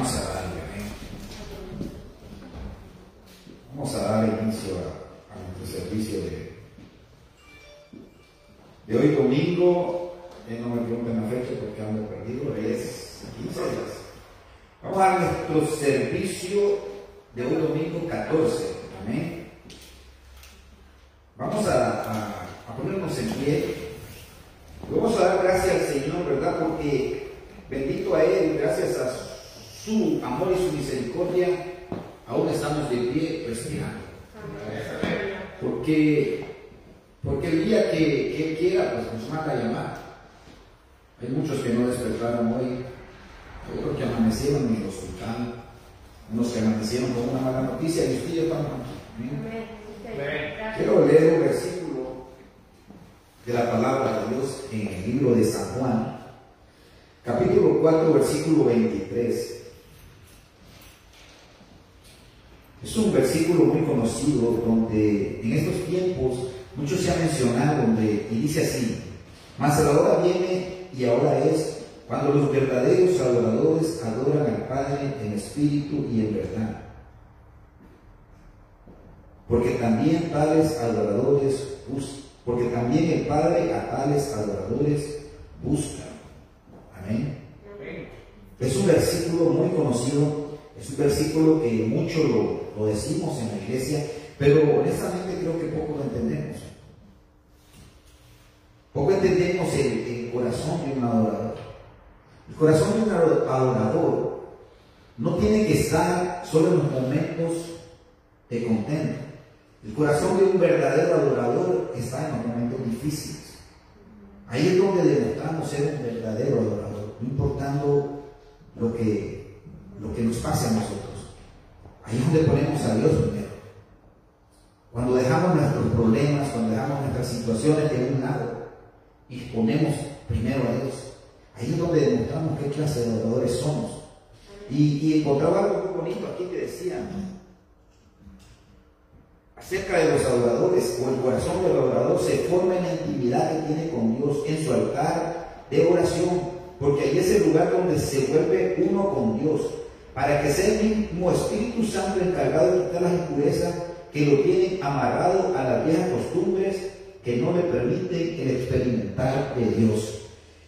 vamos a darle. Vamos a dar inicio a, nuestro servicio de, de hoy domingo. Eh, no me pregunten la fecha porque ando perdido, es 15 días. Vamos a nuestro servicio de hoy domingo 14. Amén. Vamos a, a ponernos en pie. Vamos a dar gracias al Señor, ¿verdad? Porque bendito a Él, gracias a su amor y su misericordia, aún estamos de pie respirando. Porque, porque el día que, Él quiera, pues nos manda a llamar. Hay muchos que no despertaron hoy, otros que amanecieron en el hospital, unos que amanecieron con una mala noticia. Y usted ya estamos Quiero leer un versículo de la palabra de Dios en el libro de San Juan, capítulo 4, versículo 23. Es un versículo muy conocido donde en estos tiempos mucho se ha mencionado donde, y dice así, mas la hora viene y ahora es cuando los verdaderos adoradores adoran al Padre en espíritu y en verdad. Porque también tales adoradores, porque también el Padre a tales adoradores busca. Amén. Es un versículo muy conocido, es un versículo que mucho lo, lo decimos en la iglesia, pero honestamente creo que poco lo entendemos. Poco entendemos el, corazón de un adorador. El corazón de un adorador no tiene que estar solo en los momentos de contento. El corazón de un verdadero adorador está en los momentos difíciles. Ahí es donde demostramos ser un verdadero adorador, no importando lo que, lo que nos pase a nosotros. Ahí es donde ponemos a Dios primero. Cuando dejamos nuestros problemas, cuando dejamos nuestras situaciones de un lado y ponemos primero a Dios, ahí es donde demostramos qué clase de adoradores somos. Y, y encontraba algo muy bonito aquí que decía acerca de los adoradores o el corazón del adorador se forma en la intimidad que tiene con Dios en su altar de oración, porque ahí es el lugar donde se vuelve uno con Dios para que sea el mismo Espíritu Santo encargado de quitar las impurezas que lo tienen amarrado a las viejas costumbres que no le permiten el experimentar de Dios.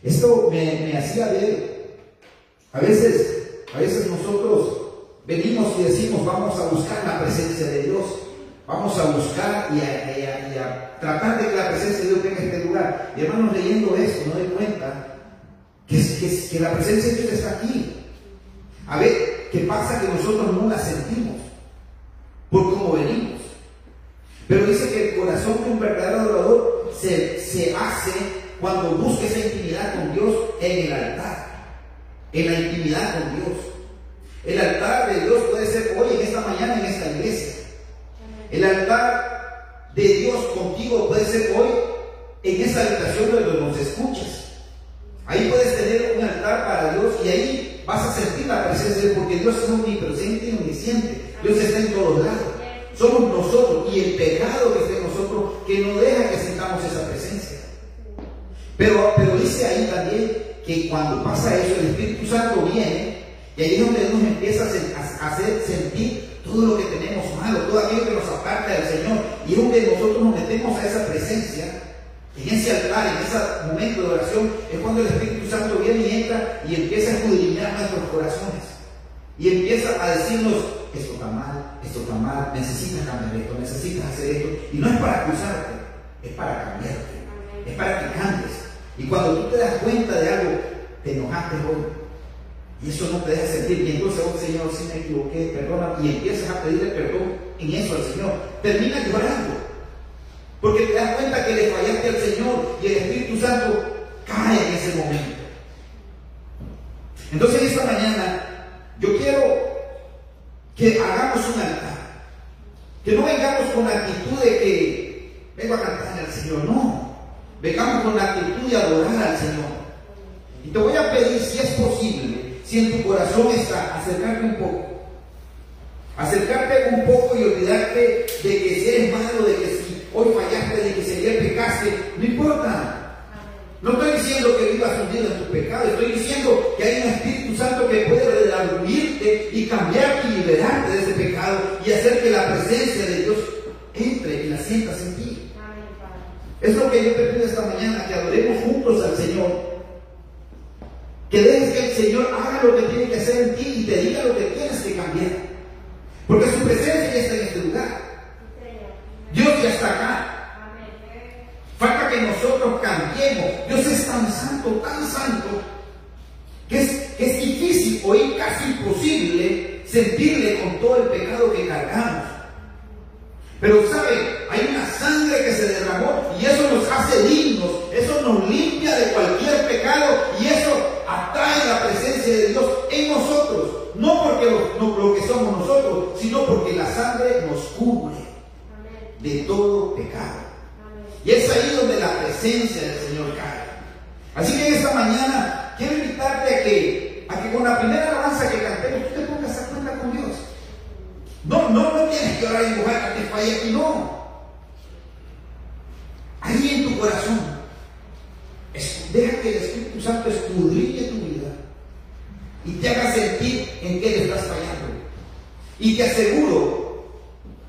Esto me, hacía ver, a veces, a veces nosotros venimos y decimos, vamos a buscar la presencia de Dios, vamos a buscar y a, tratar de que la presencia de Dios venga en este lugar. Y hermanos, leyendo esto, no doy cuenta que, que la presencia de Dios está aquí. A ver, ¿qué pasa? Que nosotros no la sentimos por cómo venimos. Pero dice que el corazón de un verdadero adorador se, se hace cuando busca esa intimidad con Dios en el altar. En la intimidad con Dios. El altar de Dios puede ser hoy, en esta mañana, en esta iglesia. El altar de Dios contigo puede ser hoy en esa habitación donde nos escuchas. Ahí puedes tener un altar para Dios y ahí vas a sentir la presencia de Dios porque Dios es omnipresente y omnisciente. Dios está en todos lados. Somos nosotros y el pecado que está en nosotros que no deja que sintamos esa presencia. Pero, pero dice ahí también que cuando pasa eso, el Espíritu Santo viene y ahí es donde nos empieza a hacer sentir todo lo que tenemos malo, todo aquello que nos aparta del Señor. Y es donde nosotros nos metemos a esa presencia en ese altar, en ese momento de oración, es cuando el Espíritu Santo viene y entra y empieza a escudriñar nuestros corazones. Y empieza a decirnos, esto está mal, esto está mal, necesitas cambiar esto, necesitas hacer esto. Y no es para acusarte, es para cambiarte, es para que cambies. Y cuando tú te das cuenta de algo, te enojaste hoy. Y eso no te deja sentir. Y entonces, oh Señor, si me equivoqué, perdona. Y empiezas a pedirle perdón en eso al Señor. Termina llorando. Porque te das cuenta que le fallaste al Señor y el Espíritu Santo cae en ese momento. Entonces esta mañana yo quiero que hagamos un altar. Que no vengamos con la actitud de que vengo a cantar al Señor. No. Vengamos con la actitud de adorar al Señor. Y te voy a pedir si es posible, si en tu corazón está, acercarte un poco. Acercarte un poco y olvidarte de que si eres malo, de que hoy fallaste de que se pecaste, no importa. No estoy diciendo que vivas hundido en tus pecados, estoy diciendo que hay un Espíritu Santo que puede redarguirte cambiarte y liberarte de ese pecado y hacer que la presencia de Dios entre y la sientas en ti. Es lo que yo te pido esta mañana, que adoremos juntos al Señor. Que dejes que el Señor haga lo que tiene que hacer en ti y te diga lo que tienes que cambiar. Porque su presencia ya está en este lugar. Dios ya está acá. Falta que nosotros cambiemos. Dios es tan santo, tan santo, que es, difícil o es casi imposible sentirle con todo el pecado que cargamos. Pero sabe, hay una sangre que se derramó y eso nos hace dignos, eso nos limpia de cualquier pecado y eso atrae la presencia de Dios en nosotros. No porque lo, lo que somos nosotros, sino porque la sangre nos cubre de todo pecado. Y es ahí donde la presencia del Señor cae. Así que en esta mañana quiero invitarte a que, a que con la primera alabanza que cantemos, tú te pongas a cuenta con Dios. No, no, no tienes que orar y a que falle aquí, no. Ahí en tu corazón, deja que el Espíritu Santo escudriñe tu vida y te haga sentir en qué le estás fallando. Y te aseguro,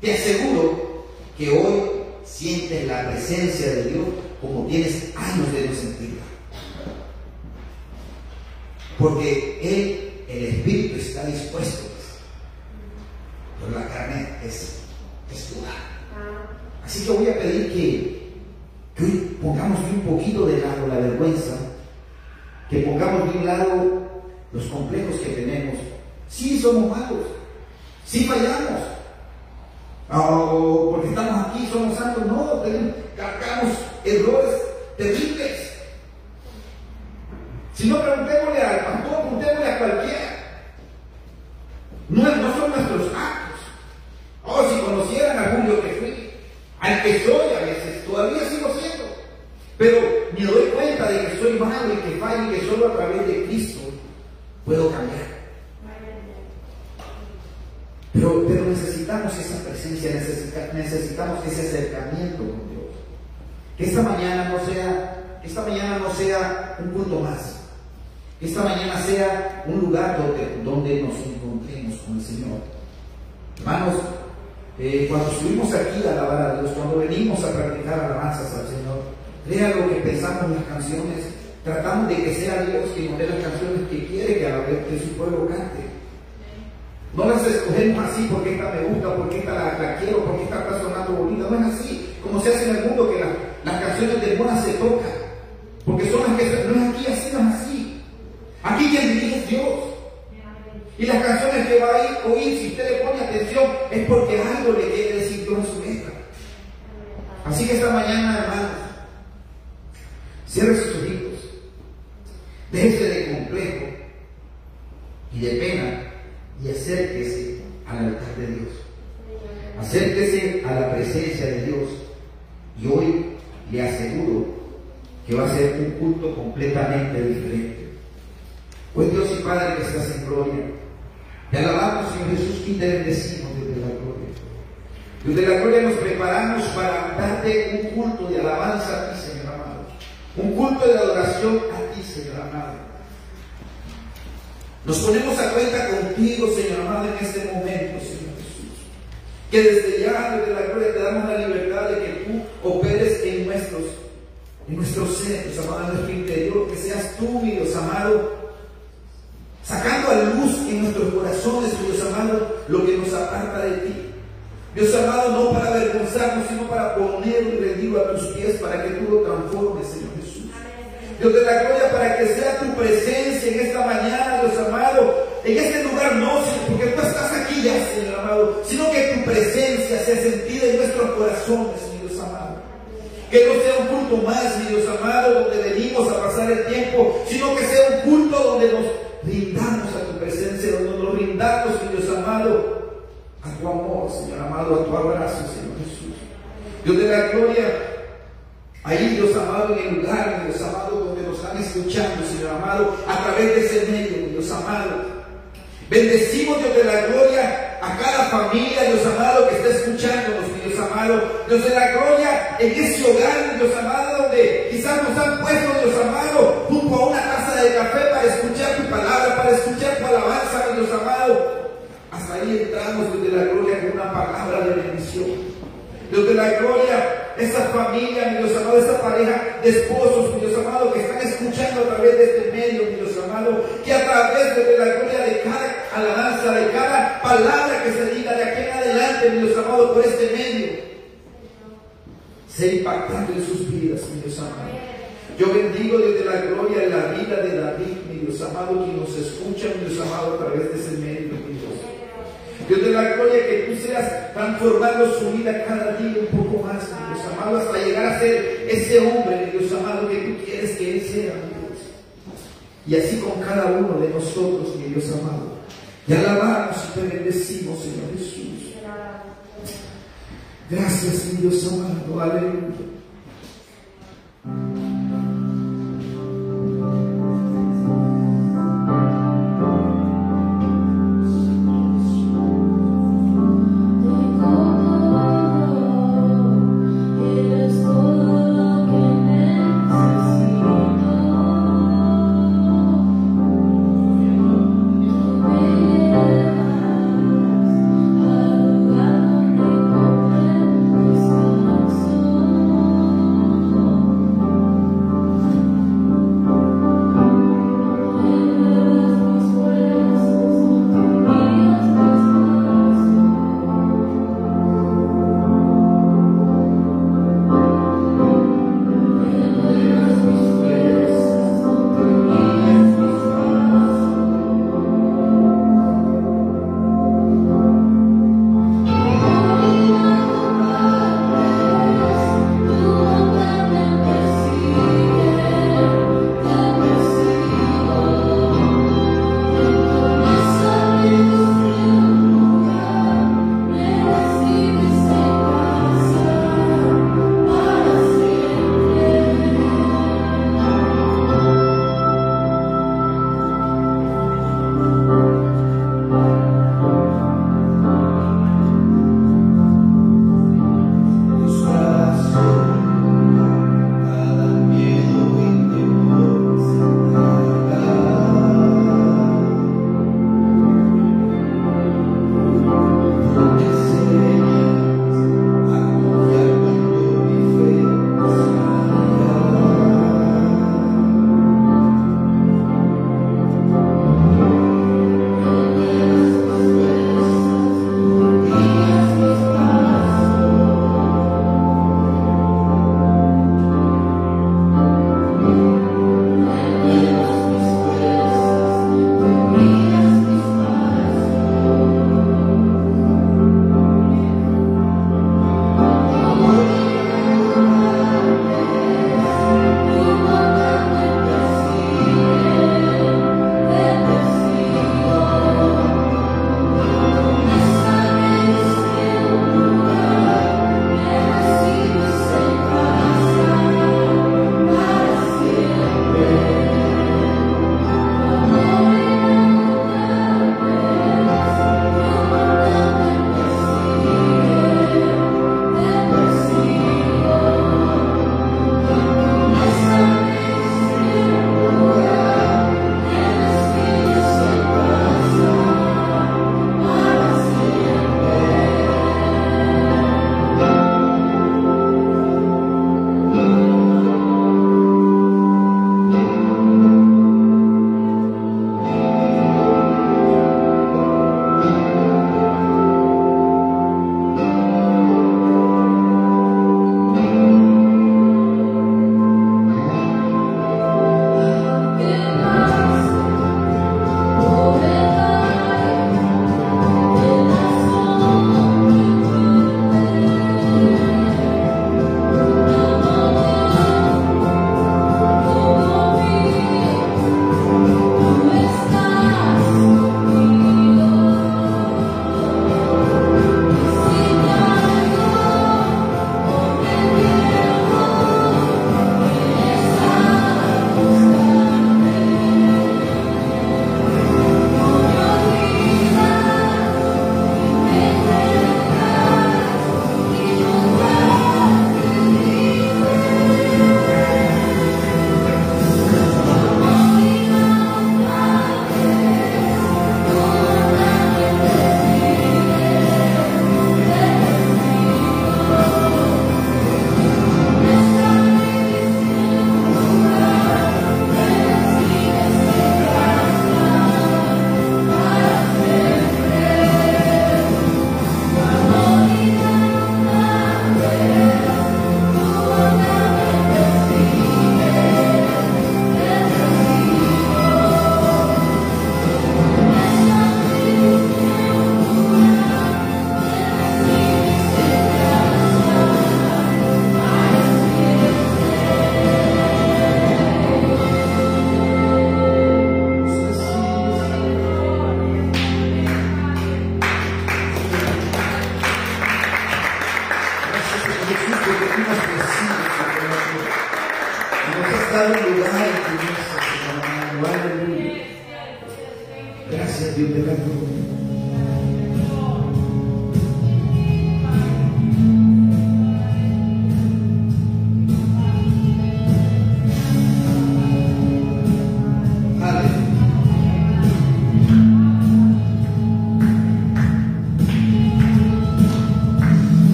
te aseguro que hoy sientes la presencia de Dios como tienes años de no sentirla. Porque Él, el Espíritu, está dispuesto. Pero la carne es, es Así que voy a pedir que, que hoy pongamos un poquito de lado la vergüenza, que pongamos de un lado los complejos que tenemos. Sí somos malos, sí fallamos, o porque estamos aquí, somos santos. No, cargamos errores terribles. Si no, preguntémosle al pastor, preguntémosle a cualquiera. No, no son nuestros actos. Oh, si conocieran a Julio que fui, al que soy a veces, todavía sigo siendo. Pero me doy cuenta de que soy malo y que fallo y que solo a través de Cristo puedo cambiar. Pero, necesitamos esa presencia, necesitamos ese acercamiento con Dios. Que esta mañana no sea, esta mañana no sea un punto más. Que esta mañana sea un lugar donde, donde nos encontremos con el Señor. Hermanos, eh, cuando estuvimos aquí a alabar a Dios, cuando venimos a practicar alabanzas al Señor, lea lo que pensamos en las canciones, tratamos de que sea Dios quien nos dé las canciones que quiere que, a que su pueblo cante. No las escogemos así porque esta me gusta, porque esta la, quiero, porque esta está sonando bonita. No es así como se hace en el mundo que las canciones de moda se tocan. Porque son las que no es aquí así, no es así. Aquí quien dirige es Dios. Y las canciones que va a oír, si usted le pone atención, es porque algo le quiere decir Dios en su letra. Así que esta mañana, hermanos, cierre sus ojitos, déjese de complejo y de pena y acérquese al altar de Dios. Acérquese a la presencia de Dios y hoy le aseguro que va a ser un culto completamente diferente. Pues Dios y Padre que estás en gloria, te alabamos Señor Jesús y te bendecimos desde la gloria. Desde la gloria nos preparamos para darte un culto de alabanza a ti, Señor amado. Un culto de adoración a ti, Señor amado. Nos ponemos a cuenta contigo, Señor amado, en este momento, Señor Jesús. Que desde ya, desde la gloria, te damos la libertad de que tú operes en nuestros, en nuestros seres, amado, en nuestro interior, que seas tú, mi Dios amado, sacando a luz en nuestros corazones, Dios amado, lo que nos aparta de ti. Dios amado, no para avergonzarnos, sino para poner y rendirlo a tus pies, para que tú lo transformes, Señor Dios de la gloria, para que sea tu presencia en esta mañana, Dios amado, en este lugar no, porque tú estás aquí ya, Señor amado, sino que tu presencia sea sentida en nuestros corazones, mi Dios amado. Que no sea un culto más, mi Dios amado, donde venimos a pasar el tiempo, sino que sea un culto donde nos rindamos a tu presencia, donde nos rindamos, mi Dios amado, a tu amor, Señor amado, a tu abrazo, Señor Jesús. Dios de la gloria, Ahí, Dios amado, en el lugar, Dios amado, donde nos están escuchando, Señor amado, a través de ese medio, Dios amado. Bendecimos, Dios de la gloria, a cada familia, Dios amado, que está escuchándonos, Dios amado. Dios de la gloria, en ese hogar, Dios amado, donde quizás nos han puesto, Dios amado, junto a una taza de café para escuchar tu palabra, para escuchar tu alabanza, Dios amado. ahí entramos desde la gloria con una palabra de bendición. Desde la gloria, esa familia, mi Dios amado, esa pareja de esposos, mi Dios amado, que están escuchando a través de este medio, Dios amado, que a través de la gloria de cada alabanza, de cada palabra que se diga de aquí en adelante, mi Dios amado, por este medio, sea impactando en sus vidas, mi Dios amado. Yo bendigo desde la gloria la vida de David, mi Dios amado, quien nos escucha, mi Dios amado, a través de ese medio, mi Dios. Dios de la gloria que tú seas transformando su vida cada día un poco más, mi Dios amado, hasta llegar a ser ese hombre, mi Dios amado, que tú quieres que él sea, mi Dios. Y así con cada uno de nosotros, mi Dios amado. Y alabamos y te bendecimos, Señor Jesús. Gracias, mi Dios amado. Aleluya.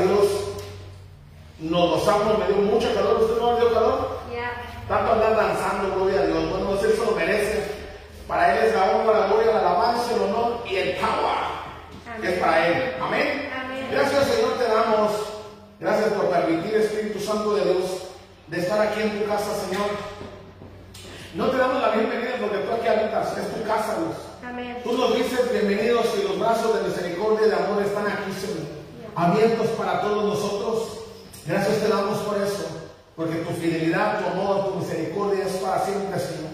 Dios nos gozamos, me dio mucho calor, ¿usted no le dio calor? Tanto andar danzando, gloria a Dios. Bueno, Él se lo merece. Para Él es la honra, la gloria, la alabanza, el honor y el power. Que es para Él. Amén. Amén. Gracias, Señor, te damos. Gracias por permitir, Espíritu Santo de Dios, de estar aquí en tu casa, Señor. No te damos la bienvenida porque tú aquí habitas, es tu casa, Dios. Amén. Tú nos dices bienvenidos y los brazos de misericordia y de amor están aquí, Señor, abiertos para todos nosotros. Gracias te damos por eso, porque tu fidelidad, tu amor, tu misericordia es para siempre, Señor.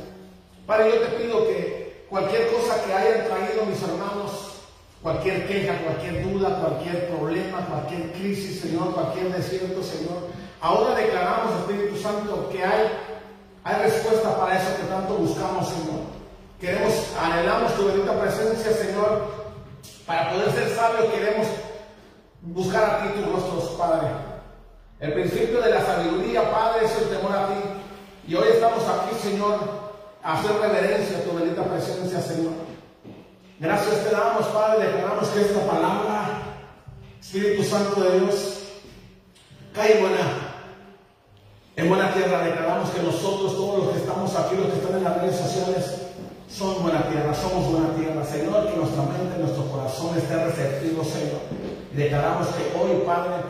Padre, yo te pido que cualquier cosa que hayan traído mis hermanos, cualquier queja, cualquier duda, cualquier problema, cualquier crisis, Señor, cualquier desierto, Señor, ahora declaramos, Espíritu Santo, que hay, hay respuesta para eso que tanto buscamos, Señor. Queremos, anhelamos tu bendita presencia, Señor, para poder ser sabios, queremos buscar a ti tus rostros, Padre. El principio de la sabiduría, Padre, es el temor a ti. Y hoy estamos aquí, Señor, a hacer reverencia a tu bendita presencia, Señor. Gracias te damos, Padre, declaramos que esta palabra, Espíritu Santo de Dios, cae buena, en buena tierra. Declaramos que nosotros, todos los que estamos aquí, los que están en las redes sociales, son buena tierra, somos buena tierra. Señor, que nuestra mente, nuestro corazón esté receptivo, Señor declaramos que hoy, Padre,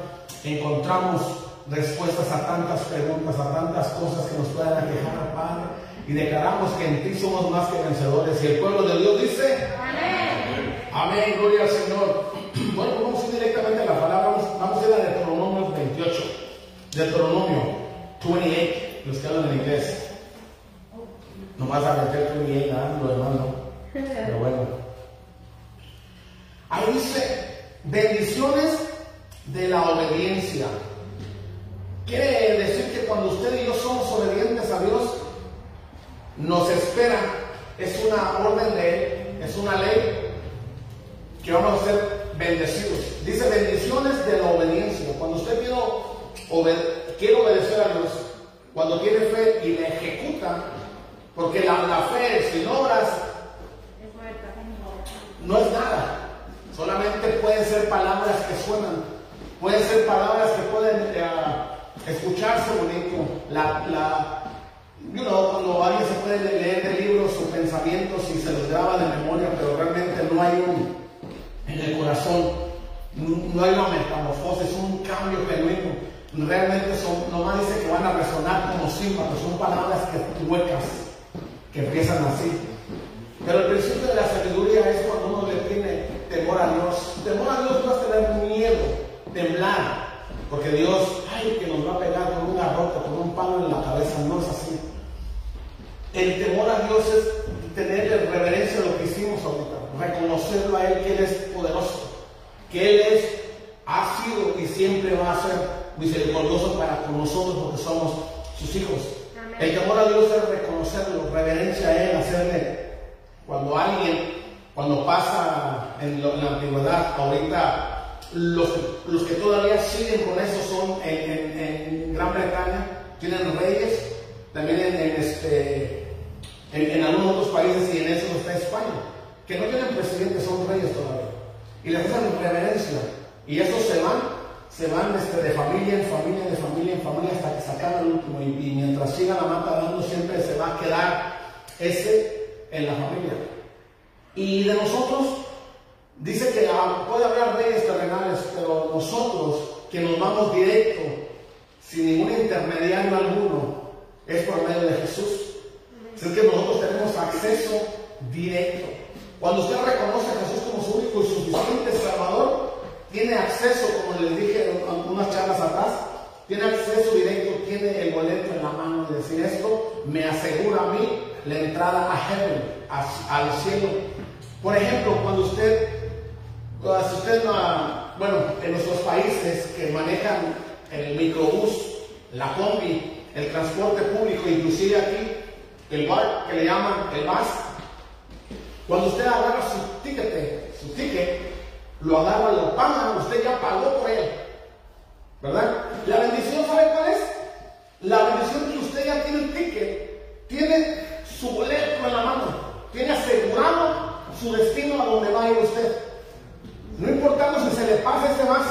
encontramos respuestas a tantas preguntas, a tantas cosas que nos puedan aquejar, Padre. Y declaramos que en ti somos más que vencedores. Y el pueblo de Dios dice, amén. Amén, gloria al Señor. Bueno, vamos a ir directamente a la palabra. Vamos, vamos a ir a Deuteronomio 28. Deuteronomio 28, los que hablan en inglés. Nomás a meter 28, nada, lo demás no. Pero bueno. Ahí dice, bendiciones de la obediencia. Quiere decir que cuando usted y yo somos obedientes a Dios, nos espera, es una orden de Él, es una ley que vamos a ser bendecidos. Dice bendiciones de la obediencia. Cuando usted quiere, obedecer a Dios, cuando tiene fe y la ejecuta, porque la, la fe sin obras no es nada. Solamente pueden ser palabras que suenan, pueden ser palabras que pueden eh, escucharse bonito. La, cuando alguien se puede leer de libros sus pensamientos y se los graba de memoria, pero realmente no hay un, en el corazón, no, hay una metamorfosis, un cambio genuino. Realmente son, nomás dice que van a resonar como símbolos, son palabras que huecas, que empiezan así. Pero el principio de la sabiduría es cuando uno le tiene temor a Dios. Temor a Dios no es tener miedo, temblar, porque Dios, ay, que nos va a pegar con una roca, con un palo en la cabeza, no es así. El temor a Dios es tener reverencia a lo que hicimos ahorita, reconocerlo a Él que Él es poderoso, que Él es, ha sido y siempre va a ser misericordioso para con nosotros porque somos sus hijos. El temor a Dios es reconocerlo, reverencia a Él, hacerle, cuando alguien, cuando pasa en, la antigüedad, ahorita los, los, que todavía siguen con eso son en, Gran Bretaña, tienen reyes, también en, este, en, algunos otros países y en eso está España, que no tienen presidente, son reyes todavía. Y les hacen reverencia. Y esos se van, se van este, de familia en familia, de familia en familia, hasta que sacan al último. Y, mientras siga la mata dando, siempre se va a quedar ese en la familia. Y de nosotros, dice que ah, puede haber reyes terrenales, pero nosotros que nos vamos directo, sin ningún intermediario alguno, es por medio de Jesús. Es que nosotros tenemos acceso directo. Cuando usted reconoce a Jesús como su único y suficiente Salvador, tiene acceso, como les dije en unas charlas atrás, tiene acceso directo, tiene el boleto en la mano de decir esto, me asegura a mí la entrada a heaven, al cielo. Por ejemplo, cuando usted, cuando usted, bueno, en nuestros países que manejan el microbús, la combi, el transporte público, inclusive aquí, el bar que le llaman el bus, cuando usted agarra su ticket, su ticket, lo agarra, lo paga, usted ya pagó por él. ¿Verdad? La bendición, ¿sabe cuál es? La bendición que usted ya tiene el ticket, tiene su boleto en la mano, tiene asegurado su destino a donde va a ir usted. No importando si se le pasa ese más,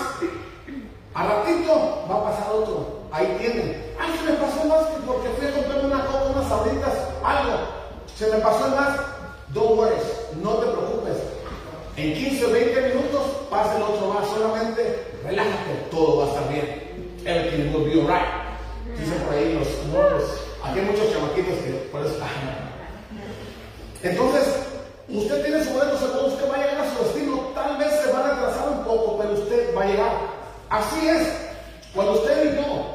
a ratito va a pasar otro. Ahí tiene. Ay, se me pasó más porque fui a una copa, unas sabritas, algo. Se me pasó el más. Don't worry, no te preocupes. En 15 o 20 minutos pasa el otro más. Solamente relájate, todo va a estar bien. Everything will be alright. Dicen por ahí los morros. Aquí hay muchos chamaquitos que por eso. Entonces, usted tiene su boleto seguro, usted va a llegar a su destino. Tal vez se va a retrasar un poco, pero usted va a llegar. Así es. Cuando usted y yo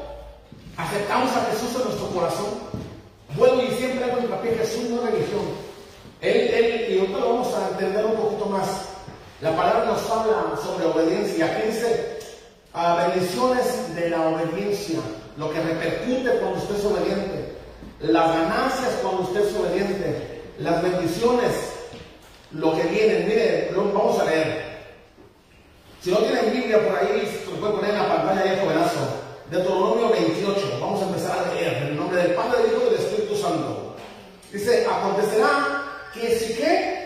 aceptamos a Jesús en nuestro corazón, bueno, y siempre hago hincapié, Jesús no es religión. Él, él, y ahorita lo vamos a entender un poquito más. La palabra nos habla sobre obediencia. Aquí dice, a bendiciones de la obediencia, lo que repercute cuando usted es obediente, las ganancias cuando usted es obediente, las bendiciones, lo que viene. Mire, vamos a leer. Si no tienen Biblia por ahí, lo pueden poner en la pantalla ahí, jovenazo. Deuteronomio 28. Vamos a empezar a leer en el nombre del Padre, del Hijo y del Espíritu Santo. Dice, acontecerá que si que...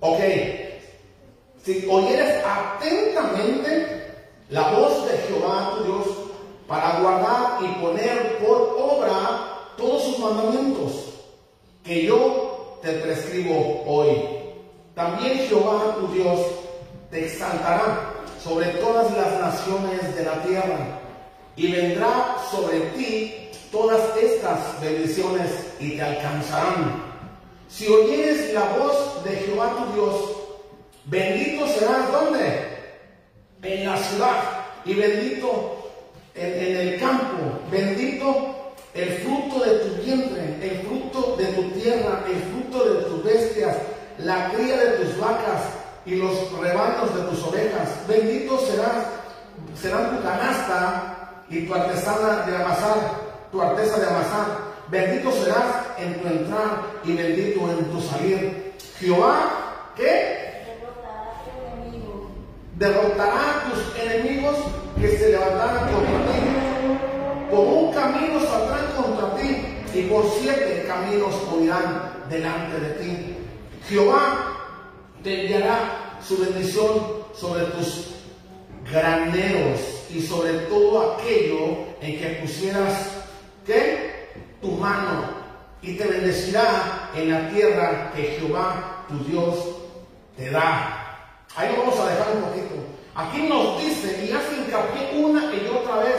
Ok. Si oyeres atentamente la voz de Jehová tu Dios para guardar y poner por obra todos sus mandamientos que yo te prescribo hoy. También Jehová tu Dios te exaltará sobre todas las naciones de la tierra y vendrá sobre ti todas estas bendiciones y te alcanzarán. Si oyeres la voz de Jehová tu Dios, bendito serás ¿dónde? En la ciudad y bendito en, el campo, bendito el fruto de tu vientre, el fruto de tu tierra, el fruto de tus bestias, la cría de tus vacas y los rebaños de tus ovejas. Bendito serás, será tu canasta y tu artesana de amasar, tu artesa de amasar. Bendito serás en tu entrar y bendito en tu salir. Jehová, ¿qué? Derrotará a tus enemigos que se levantaran contra ti. Por un camino saldrán contra ti y por siete caminos huirán delante de ti. Jehová te enviará su bendición sobre tus graneros y sobre todo aquello en que pusieras ¿qué? tu mano y te bendecirá en la tierra que Jehová tu Dios te da. Ahí lo vamos a dejar un poquito. Aquí nos dice y hace hincapié una y otra vez,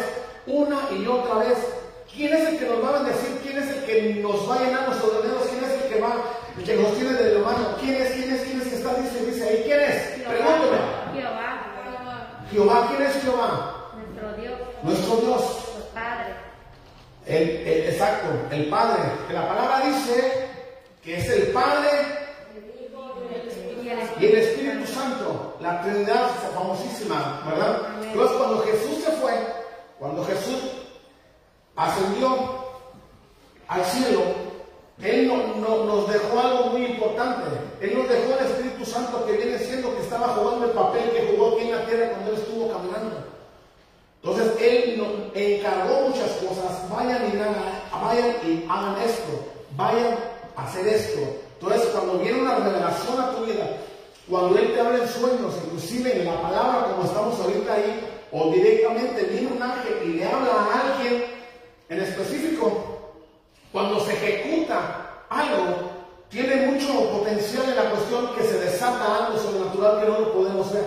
una y otra vez, ¿quién es el que nos va a bendecir? ¿Quién es el que nos va a llenar nuestros dedos? ¿Quién es el que va, el que nos tiene de la mano? ¿Quién es? ¿Quién es? ¿Quién es que está? Dice, dice ahí, ¿quién es? Pregúntame. Jehová, Jehová, ¿quién es Jehová? nuestro Dios, Nuestro Dios. nuestro Padre. El, el- exacto, el Padre. Que la palabra dice que es el Padre Y el y el Espíritu Santo, la Trinidad famosísima, ¿verdad? Entonces cuando Jesús se fue, cuando Jesús ascendió al cielo, Él no- no- nos dejó algo muy importante. Él nos dejó el Espíritu Santo que viene siendo que estaba jugando el papel que jugó aquí en la tierra cuando Él estuvo caminando. Entonces Él nos encargó muchas cosas. Vayan y hagan, vayan y hagan esto. Vayan a hacer esto. Entonces cuando viene una revelación a tu vida, cuando Él te habla en sueños, inclusive en la palabra como estamos ahorita ahí, o directamente viene un ángel y le habla a alguien en específico, cuando se ejecuta algo, tiene mucho potencial en la cuestión que se desata algo sobrenatural que no lo podemos ver.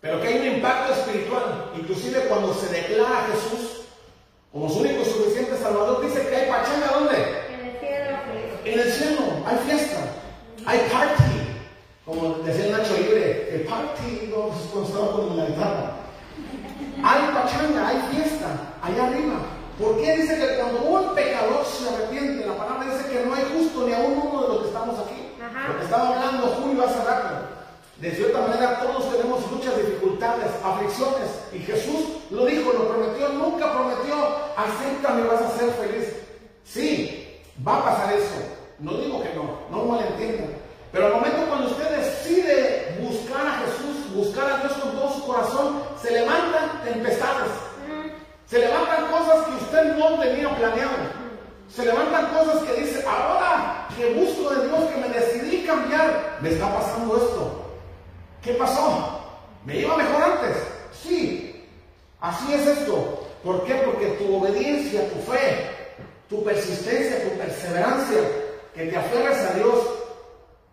Pero que hay un impacto espiritual. Inclusive cuando se declara a Jesús como su único suficiente Salvador, dice que hay pachanga ¿dónde? En el cielo, En el cielo, hay fiesta, hay party. Como decía el Nacho Libre, el party, no, pues, cuando estaba con la guitarra. Hay pachanga, hay fiesta, allá arriba. ¿Por qué dice que cuando un pecador se arrepiente, la palabra dice que no hay justo ni a uno de los que estamos aquí? Ajá. Lo que estaba hablando Julio hace rato. De cierta manera todos tenemos muchas dificultades, aflicciones. Y Jesús lo dijo, lo prometió, nunca prometió, acéptame y vas a ser feliz. Sí, va a pasar eso. No digo que no, no malentiendan. Pero al momento cuando usted decide buscar a Jesús, buscar a Dios con todo su corazón, se levantan tempestades. Se levantan cosas que usted no tenía planeado. Se levantan cosas que dice, ahora que busco de Dios, que me decidí cambiar, me está pasando esto. ¿Qué pasó? ¿Me iba mejor antes? Sí. Así es esto. ¿Por qué? Porque tu obediencia, tu fe, tu persistencia, tu perseverancia, que te aferres a Dios,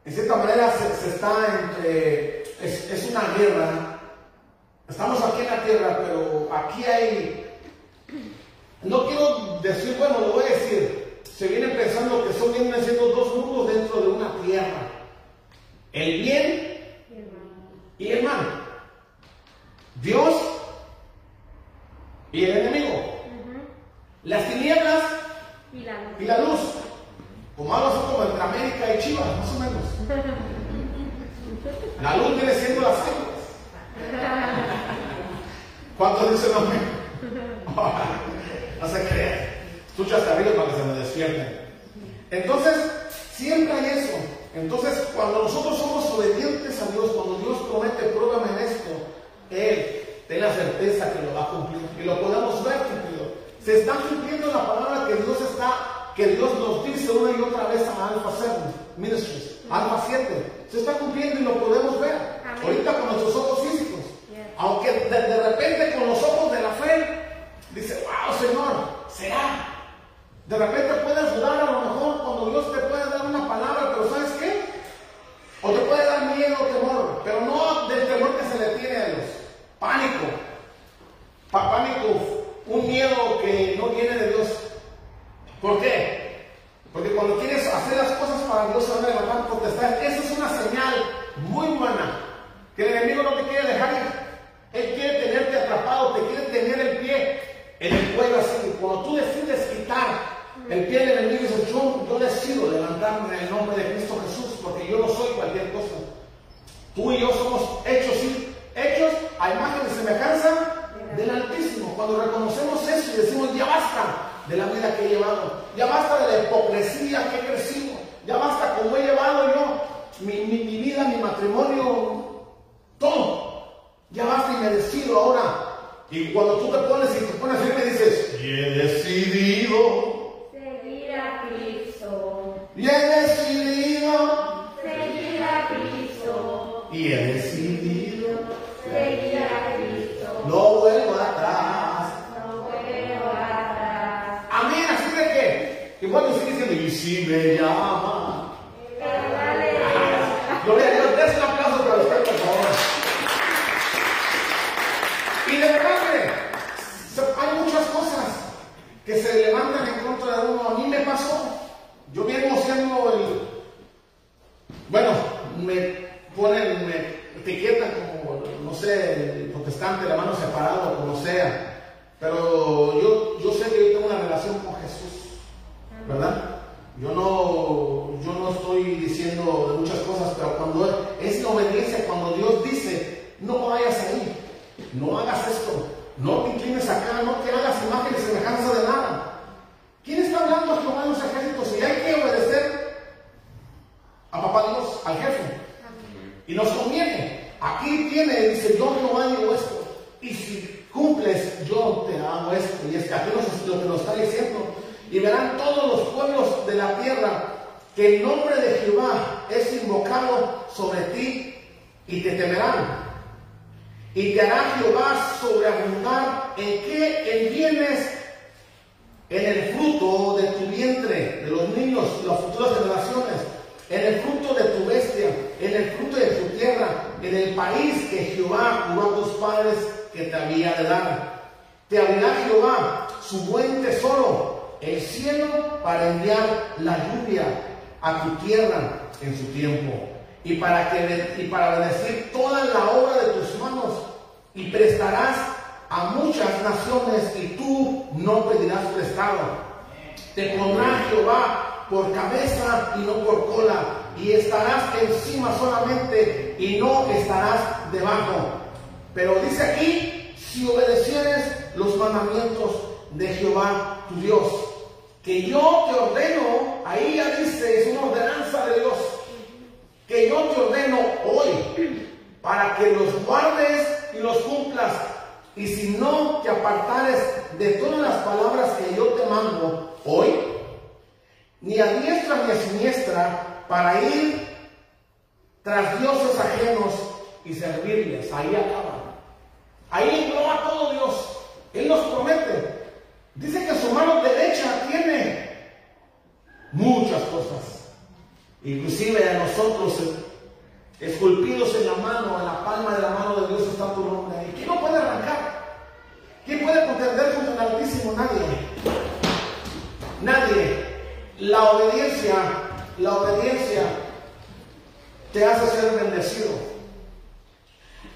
en cierta manera se, se está entre, es, es una guerra. Estamos aquí en la tierra, pero aquí hay, no quiero decir, bueno, lo voy a decir, se viene pensando que son vienen siendo dos mundos dentro de una tierra. El bien y el mal. Dios y el enemigo. Las tinieblas y la luz. Como algo así como entre América y Chivas, más o menos. La luz viene siendo las águilas. ¿Cuántos dicen amén? no se creen. Escucha hasta arriba para que se me despierten. Entonces, siempre hay eso. Entonces, cuando nosotros somos obedientes a Dios, cuando Dios promete, pruébame en esto, Él, ten la certeza que lo va a cumplir y lo podemos ver cumplido. Se está cumpliendo la palabra que Dios está, que Dios nos dice una y otra vez a Alpha 7 Ministries, Alpha 7. Se está cumpliendo y lo podemos ver. Amén. Ahorita con nuestros ojos físicos. Aunque de, de repente con los ojos de la fe, dice, wow, Señor, será. De repente puedes dudar a lo mejor cuando Dios te puede dar una palabra, pero ¿sabes qué? O te puede dar miedo o temor, pero no del temor que se le tiene a Dios. Pánico. Pánico, un miedo que no viene de Dios. ¿Por qué?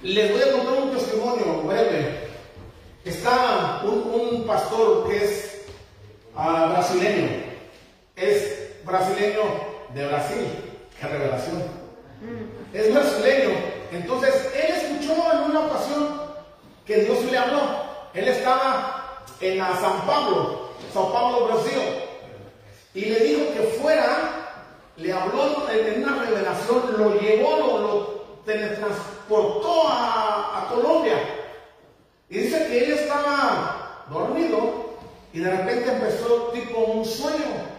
Les voy a contar un testimonio breve. Está un, pastor que es ah, brasileño. Es brasileño de Brasil. ¡Qué revelación! Mm. Es brasileño. Entonces, él escuchó en una ocasión que Dios le habló. Él estaba en la San Pablo, San Pablo, Brasil. Y le dijo que fuera, le habló en una revelación, lo llevó, lo, lo teletransportó a, a Colombia. Y dice que él estaba dormido y de repente empezó tipo un sueño.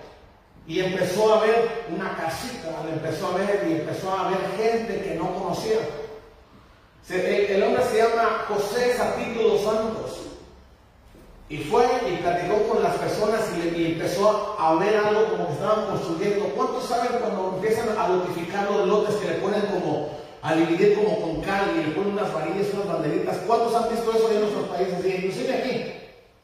Y empezó a ver una casita, empezó a ver y empezó a ver gente que no conocía. El hombre se llama José Sapito dos Santos. Y fue y platicó con las personas y, empezó a ver algo como que estaban construyendo. ¿Cuántos saben cuando empiezan a notificar los lotes que le ponen como alivié como con cal y le ponen unas varillas, unas banderitas. ¿Cuántos han visto eso en nuestros países? Y inclusive aquí,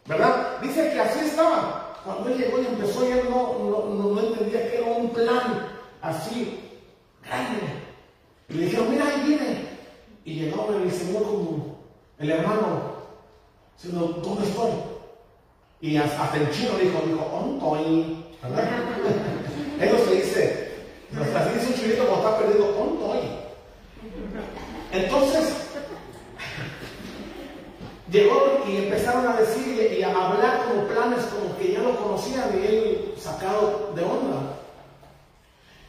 ¿verdad? Dice que así estaba. Cuando él llegó y empezó, ya no, no, no entendía que era un plan así grande. Y le dijeron, mira, ahí viene. Y llegó el Señor como el hermano, sino, ¿dónde estoy? Y hasta el chino dijo, dijo, ontoy. ¿Verdad? Eso se dice. Hasta así dice un chinito cuando está perdido, ontoy. Entonces, llegó y empezaron a decirle y a hablar como planes como que ya lo conocían y él sacado de onda.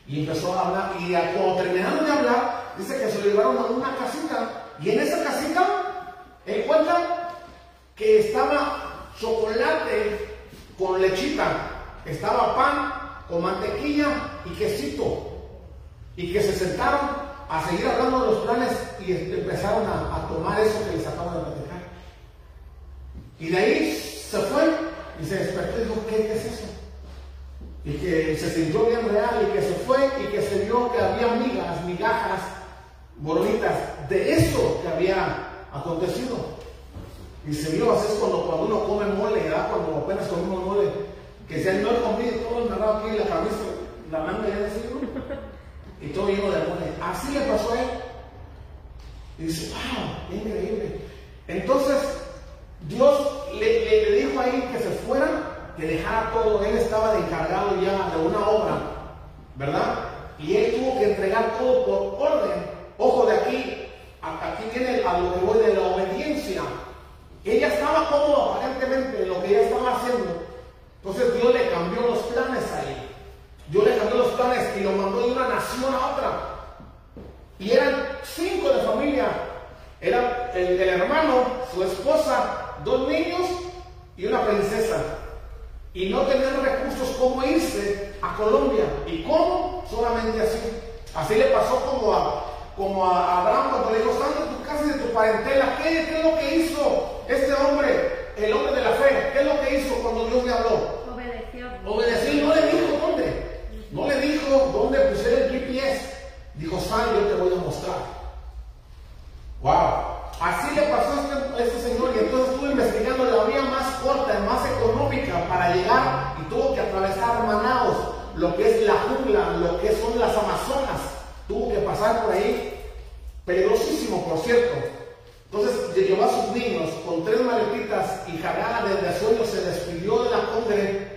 Y empezó a hablar y cuando terminaron de hablar, dice que se lo llevaron a una casita y en esa casita encuentra que estaba chocolate con lechita, estaba pan con mantequilla y quesito y que se sentaron a seguir hablando de los planes y empezaron a, tomar eso que les acabo de platicar. Y de ahí se fue y se despertó y dijo, ¿qué, es eso? Y que se sintió bien real y que se fue y que se vio que había migas, migajas, bolitas de eso que había acontecido. Y se vio, así es cuando, cuando uno come mole, ¿verdad? Cuando apenas comimos mole, que se no he comido todo enterrado aquí en la camisa, la manga ya así. Y todo lleno de mole. Así le pasó a él. Dice, wow, increíble. Entonces, Dios le, le- dijo ahí que se fuera, que dejara todo. Él estaba encargado ya de una obra, ¿verdad? Y él tuvo que entregar todo por orden. Ojo de aquí, a- aquí viene a lo que voy de la obediencia. Ella estaba cómoda aparentemente en lo que ella estaba haciendo. Entonces Dios le cambió los planes ahí. Dios le cambió los planes y lo mandó de una nación a otra. Y eran cinco de familia. Era el, el hermano, su esposa, dos niños y una princesa. Y no tenían recursos cómo irse a Colombia. ¿Y cómo? Solamente así. Así le pasó como a, como a Abraham cuando le dijo, sal de tu casa y de tu parentela. ¿Qué, ¿Qué es lo que hizo este hombre, el hombre de la fe? ¿Qué es lo que hizo cuando Dios le habló? Obedeció. Obedeció y no le dijo. No le dijo dónde pusiera el GPS. Dijo, sal, yo te voy a mostrar. Wow. Así le pasó a este, este señor y entonces estuvo investigando la vía más corta, más económica para llegar y tuvo que atravesar Manaos, lo que es la jungla, lo que son las Amazonas. Tuvo que pasar por ahí. Peligrosísimo, por cierto. Entonces llevó a sus niños con tres maletitas y cargada desde sueño se despidió de la congre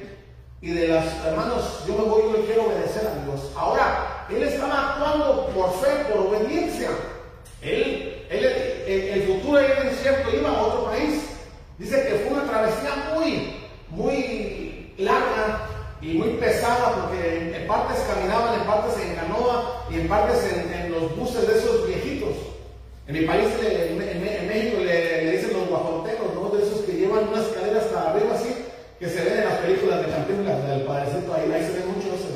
y de las hermanos, yo me voy, yo quiero obedecer a Dios. Ahora, él estaba actuando por fe, por obediencia. Él, él el, el futuro era incierto, iba a otro país. Dice que fue una travesía muy, muy larga y muy pesada porque en, partes caminaban, en partes en canoa y en partes en, los buses de esos viejitos. En mi país, en, México, le, dicen los guajonteros, ¿no? De esos que llevan una escalera hasta arriba que se ven en las películas de Cantinflas, del Padrecito, ahí, ahí se ve mucho eso.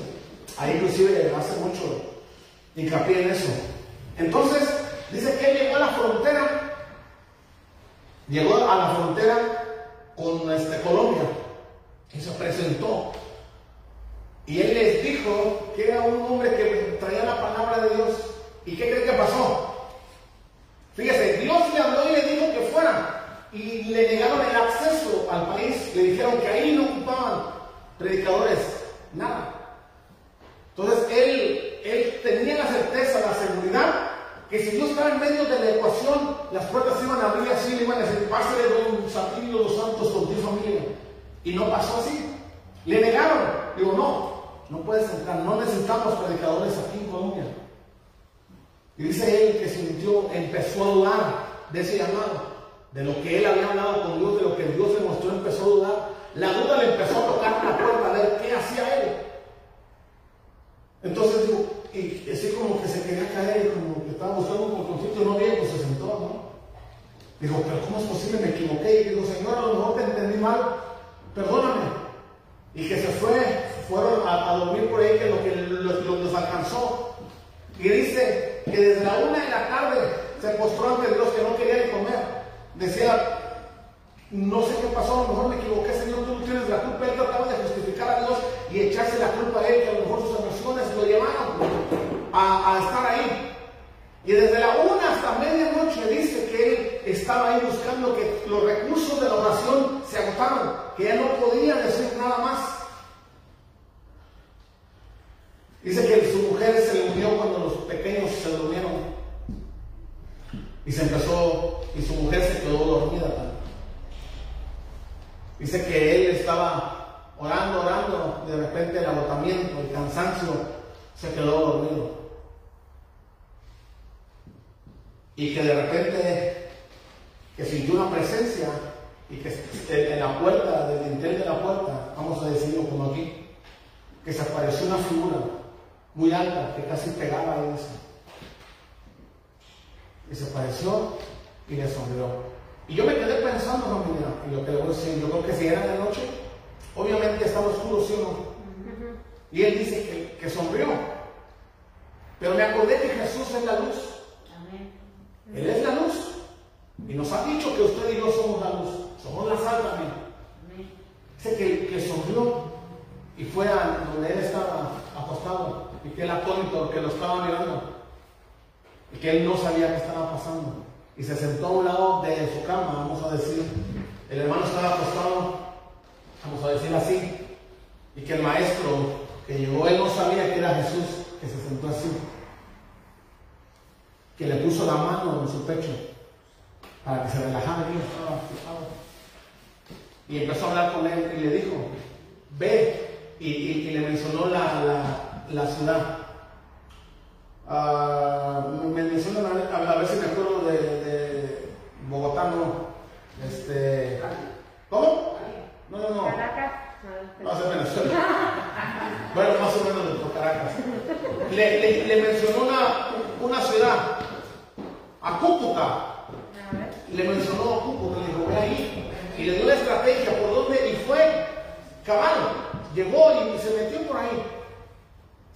Ahí inclusive hace mucho hincapié en eso. Entonces, dice que él llegó a la frontera, llegó a la frontera con este, Colombia y se presentó. Y él les dijo que era un hombre que traía la palabra de Dios. ¿Y qué cree que pasó? Fíjese, Dios le habló y le dijo que fuera. Y le negaron el acceso al país. Le dijeron que ahí no ocupaban predicadores. Nada. Entonces él, él tenía la certeza, la seguridad, que si Dios estaba en medio de la ecuación, las puertas se iban a abrir así, le iban a decir, pásale don Santillo los Santos con tu familia. Y no pasó así. Le negaron. Digo, no, no puedes entrar, no necesitamos predicadores aquí en Colombia. Y dice él que sintió, empezó a dudar de ese llamado, de lo que él había hablado con Dios, de lo que Dios le mostró, empezó a dudar. La duda le empezó a tocar la puerta a ver qué hacía él. Entonces digo, y así como que se quería caer, como que estaba buscando un colchoncito, no bien, pues se sentó, ¿no? Dijo, pero ¿cómo es posible? Me equivoqué. Y digo, Señor, a lo mejor te entendí mal, perdóname. Y que se fue, fueron a, a dormir por ahí, que lo que los, los- los alcanzó. Y dice que desde la una de la tarde se postró ante Dios que no quería ni comer. Decía, no sé qué pasó, a lo mejor me equivoqué, Señor, tú no tienes la culpa. Él trataba de justificar a Dios y echarse la culpa a él, que a lo mejor sus emociones lo llevaron a, estar ahí. Y desde la una hasta medianoche dice que él estaba ahí buscando que los recursos de la oración se agotaron, que ya no podía decir nada más. Dice que su mujer se le unió cuando los pequeños se durmieron. Y se empezó, y su mujer se quedó dormida. Dice que él estaba orando, orando, de repente el agotamiento, el cansancio, se quedó dormido. Y que de repente que sintió una presencia y que en la puerta, del dintel de la puerta, vamos a decirlo como aquí, que se apareció una figura muy alta que casi pegaba a eso. Y se apareció y le sonrió. Y yo me quedé pensando, familia, y lo que le voy a decir, yo creo que si era de noche, obviamente estaba oscuro, ¿sí o no? Y él dice que, que sonrió. Pero me acordé que Jesús es la luz. Él es la luz. Y nos ha dicho que usted y yo somos la luz. Somos la sal también. Dice que, que sonrió y fue a donde él estaba acostado y que el atónito que lo estaba mirando y que él no sabía qué estaba pasando. Y se sentó a un lado de su cama, vamos a decir. El hermano estaba acostado, vamos a decir así, y que el maestro que llegó, él no sabía que era Jesús, que se sentó así, que le puso la mano en su pecho para que se relajara y estaba fijado. Y empezó a hablar con él y le dijo, ve, y, y- y le mencionó la, la- la ciudad. Ah, me mencionan, a ver, a ver si me acuerdo de, de Bogotá, no. Este, ¿Cómo? No, no, no. Caracas. Más o menos. Bueno, más o menos de Caracas. Le, le- le mencionó una, una ciudad, a Cúcuta. Le mencionó a Cúcuta, le dijo, ve ahí. Y le dio la estrategia por dónde, y fue cabal. Llegó y se metió por ahí.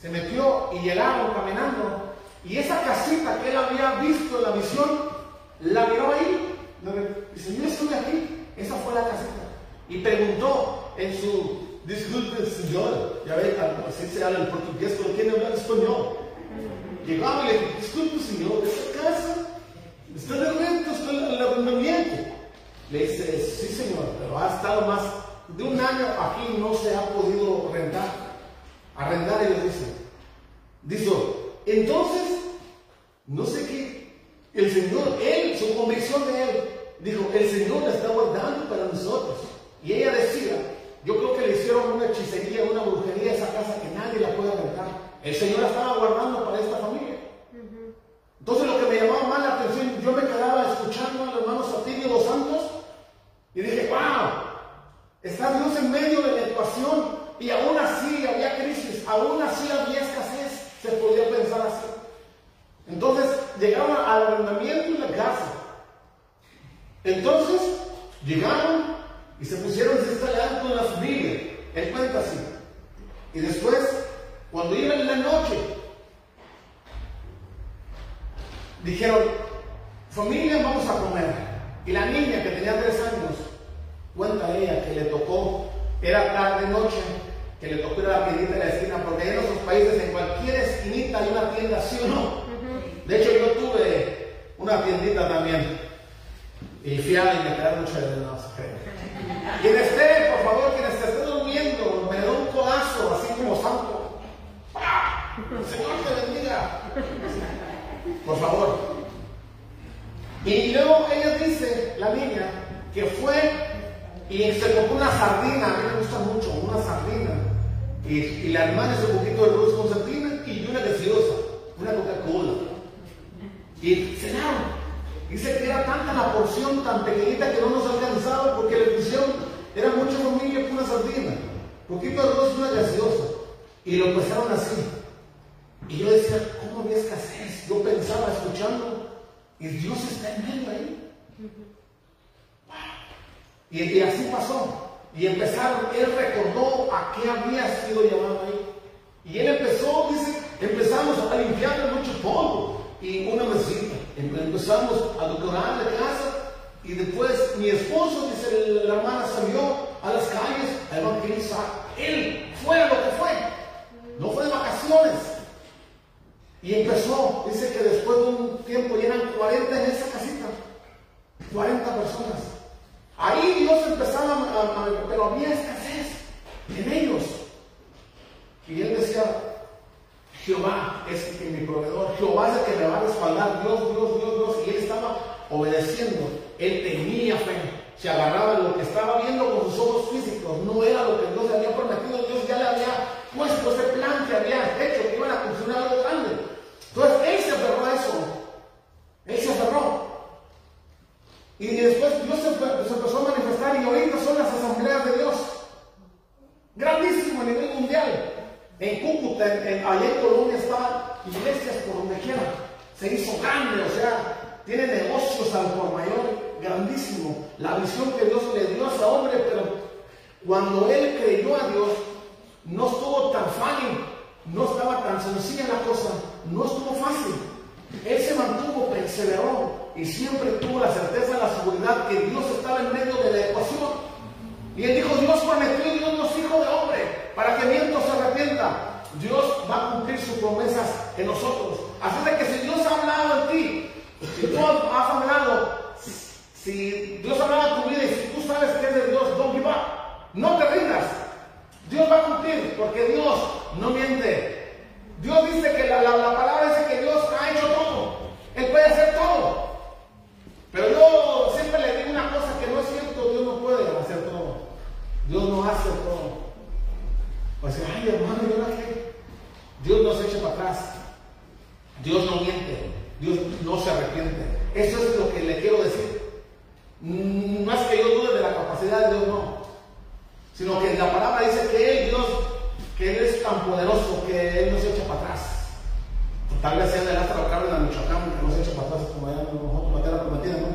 Se metió y llegaron caminando. Y esa casita que él había visto en la visión, la miró ahí. Dice, yo estuve aquí. Esa fue la casita. Y preguntó en su, disculpe señor, ya ve, así se habla en portugués, pero ¿quién habla español? Llegaba y le dijo, disculpe señor, esta casa está de renta, está el arrendamiento. Le dice, sí señor, pero ha estado más de un año aquí no se ha podido rentar. Arrendar y le dice. Dice, entonces, no sé qué, el Señor, él, su convicción de él, dijo, el Señor la está guardando para nosotros. Y ella decía, yo creo que le hicieron una hechicería, una brujería a esa casa que nadie la puede rentar. El Señor la estaba guardando para esta familia. Entonces lo que me llamaba más la atención, yo me quedaba escuchando al hermano Satilio dos Santos y dije, wow, está Dios en medio de la ecuación y aún así había crisis, aún así había escasez, se podía pensar así. Entonces llegaron al arrendamiento y la casa. Entonces llegaron y se pusieron a instalar con la familia. Él cuenta así. Y después, cuando iban en la noche, dijeron, familia, vamos a comer. Y la niña que tenía tres años, cuenta ella que le tocó, era tarde noche, que le tocó ir a la tiendita de la esquina, porque en nuestros países, en cualquier esquinita hay una tienda, ¿sí o no? De hecho, yo tuve una tiendita también. Y fui a y me quedaron mucho de no. Quien esté, por favor, quien esté, esté durmiendo, me da un codazo, así como santo. Señor te bendiga. Por favor. Y luego ella dice, la niña, que fue y se compró una sardina, a mí me gusta mucho, una sardina. Y, y la hermana hizo un poquito de arroz con sardina y una gaseosa, una Coca-Cola. Y cenaron. Dice que era tanta la porción tan pequeñita que no nos alcanzaba porque le pusieron, era mucha familia una sardina, poquito de arroz y una gaseosa. Y lo empezaron así. Y yo decía, ¿cómo había escasez? Yo pensaba, escuchando, y Dios está en medio ahí. Y, así pasó. Y empezaron, él recordó a qué había sido llamado ahí. Y él empezó, dice, empezamos a limpiarle mucho polvo y una mesita. Em- Empezamos a decorar la casa y después mi esposo, dice, la hermana salió a las calles a evangelizar. Él fue lo que fue. No fue de vacaciones. Y empezó, dice que después de un tiempo ya eran 40 en esa casita. 40 personas. Ahí Dios empezaba a, a- pero había escasez en ellos. Y él decía, Jehová es mi proveedor, Jehová es el que me va a respaldar, Dios, Dios, Dios, Dios. Y él estaba obedeciendo, él tenía fe, se agarraba lo que estaba viendo con sus ojos físicos, no era lo que Dios le había prometido, Dios ya le había puesto ese plan que había hecho, que iban a construir algo grande. Entonces él se aferró a eso, él se aferró. Y después Dios se, empe- se empezó a manifestar y ahorita son las asambleas de Dios. Grandísimo a nivel mundial. En Cúcuta, en, en- allá en Colombia, por donde quiera. Se hizo grande, o sea, tiene negocios al por mayor, grandísimo. La visión que Dios le dio a ese hombre, pero cuando él creyó a Dios, no estuvo tan fácil, no estaba tan sencilla la cosa, no estuvo fácil. Él se mantuvo, perseveró y siempre tuvo la certeza, la seguridad que Dios estaba en medio de la ecuación. Y él dijo, Dios prometió y Dios no es hijo de hombre, para que miento se arrepienta. Dios va a cumplir sus promesas en nosotros. Así de que si Dios ha hablado en ti, si tú has hablado, si Dios ha hablado en tu vida y si tú sabes que es de Dios, don't give up. No te rindas. Dios va a cumplir, porque Dios no miente. Dios dice que la, la, la palabra dice que Dios ha hecho todo. Él puede hacer todo. Pero yo siempre le digo una cosa que no es cierto, Dios no puede hacer todo. Dios no hace todo. Pues ay hermano, ¿y ahora qué? Dios no se echa para atrás. Dios no miente. Dios no se arrepiente. Eso es lo que le quiero decir. No es que yo dude de la capacidad de Dios, no. Sino que la palabra dice que Él, Dios, que Él es tan poderoso que Él no se echa para atrás. Tal vez sea de la Cárdenas, Michoacán, que no se echa para atrás como allá nosotros, la ¿no?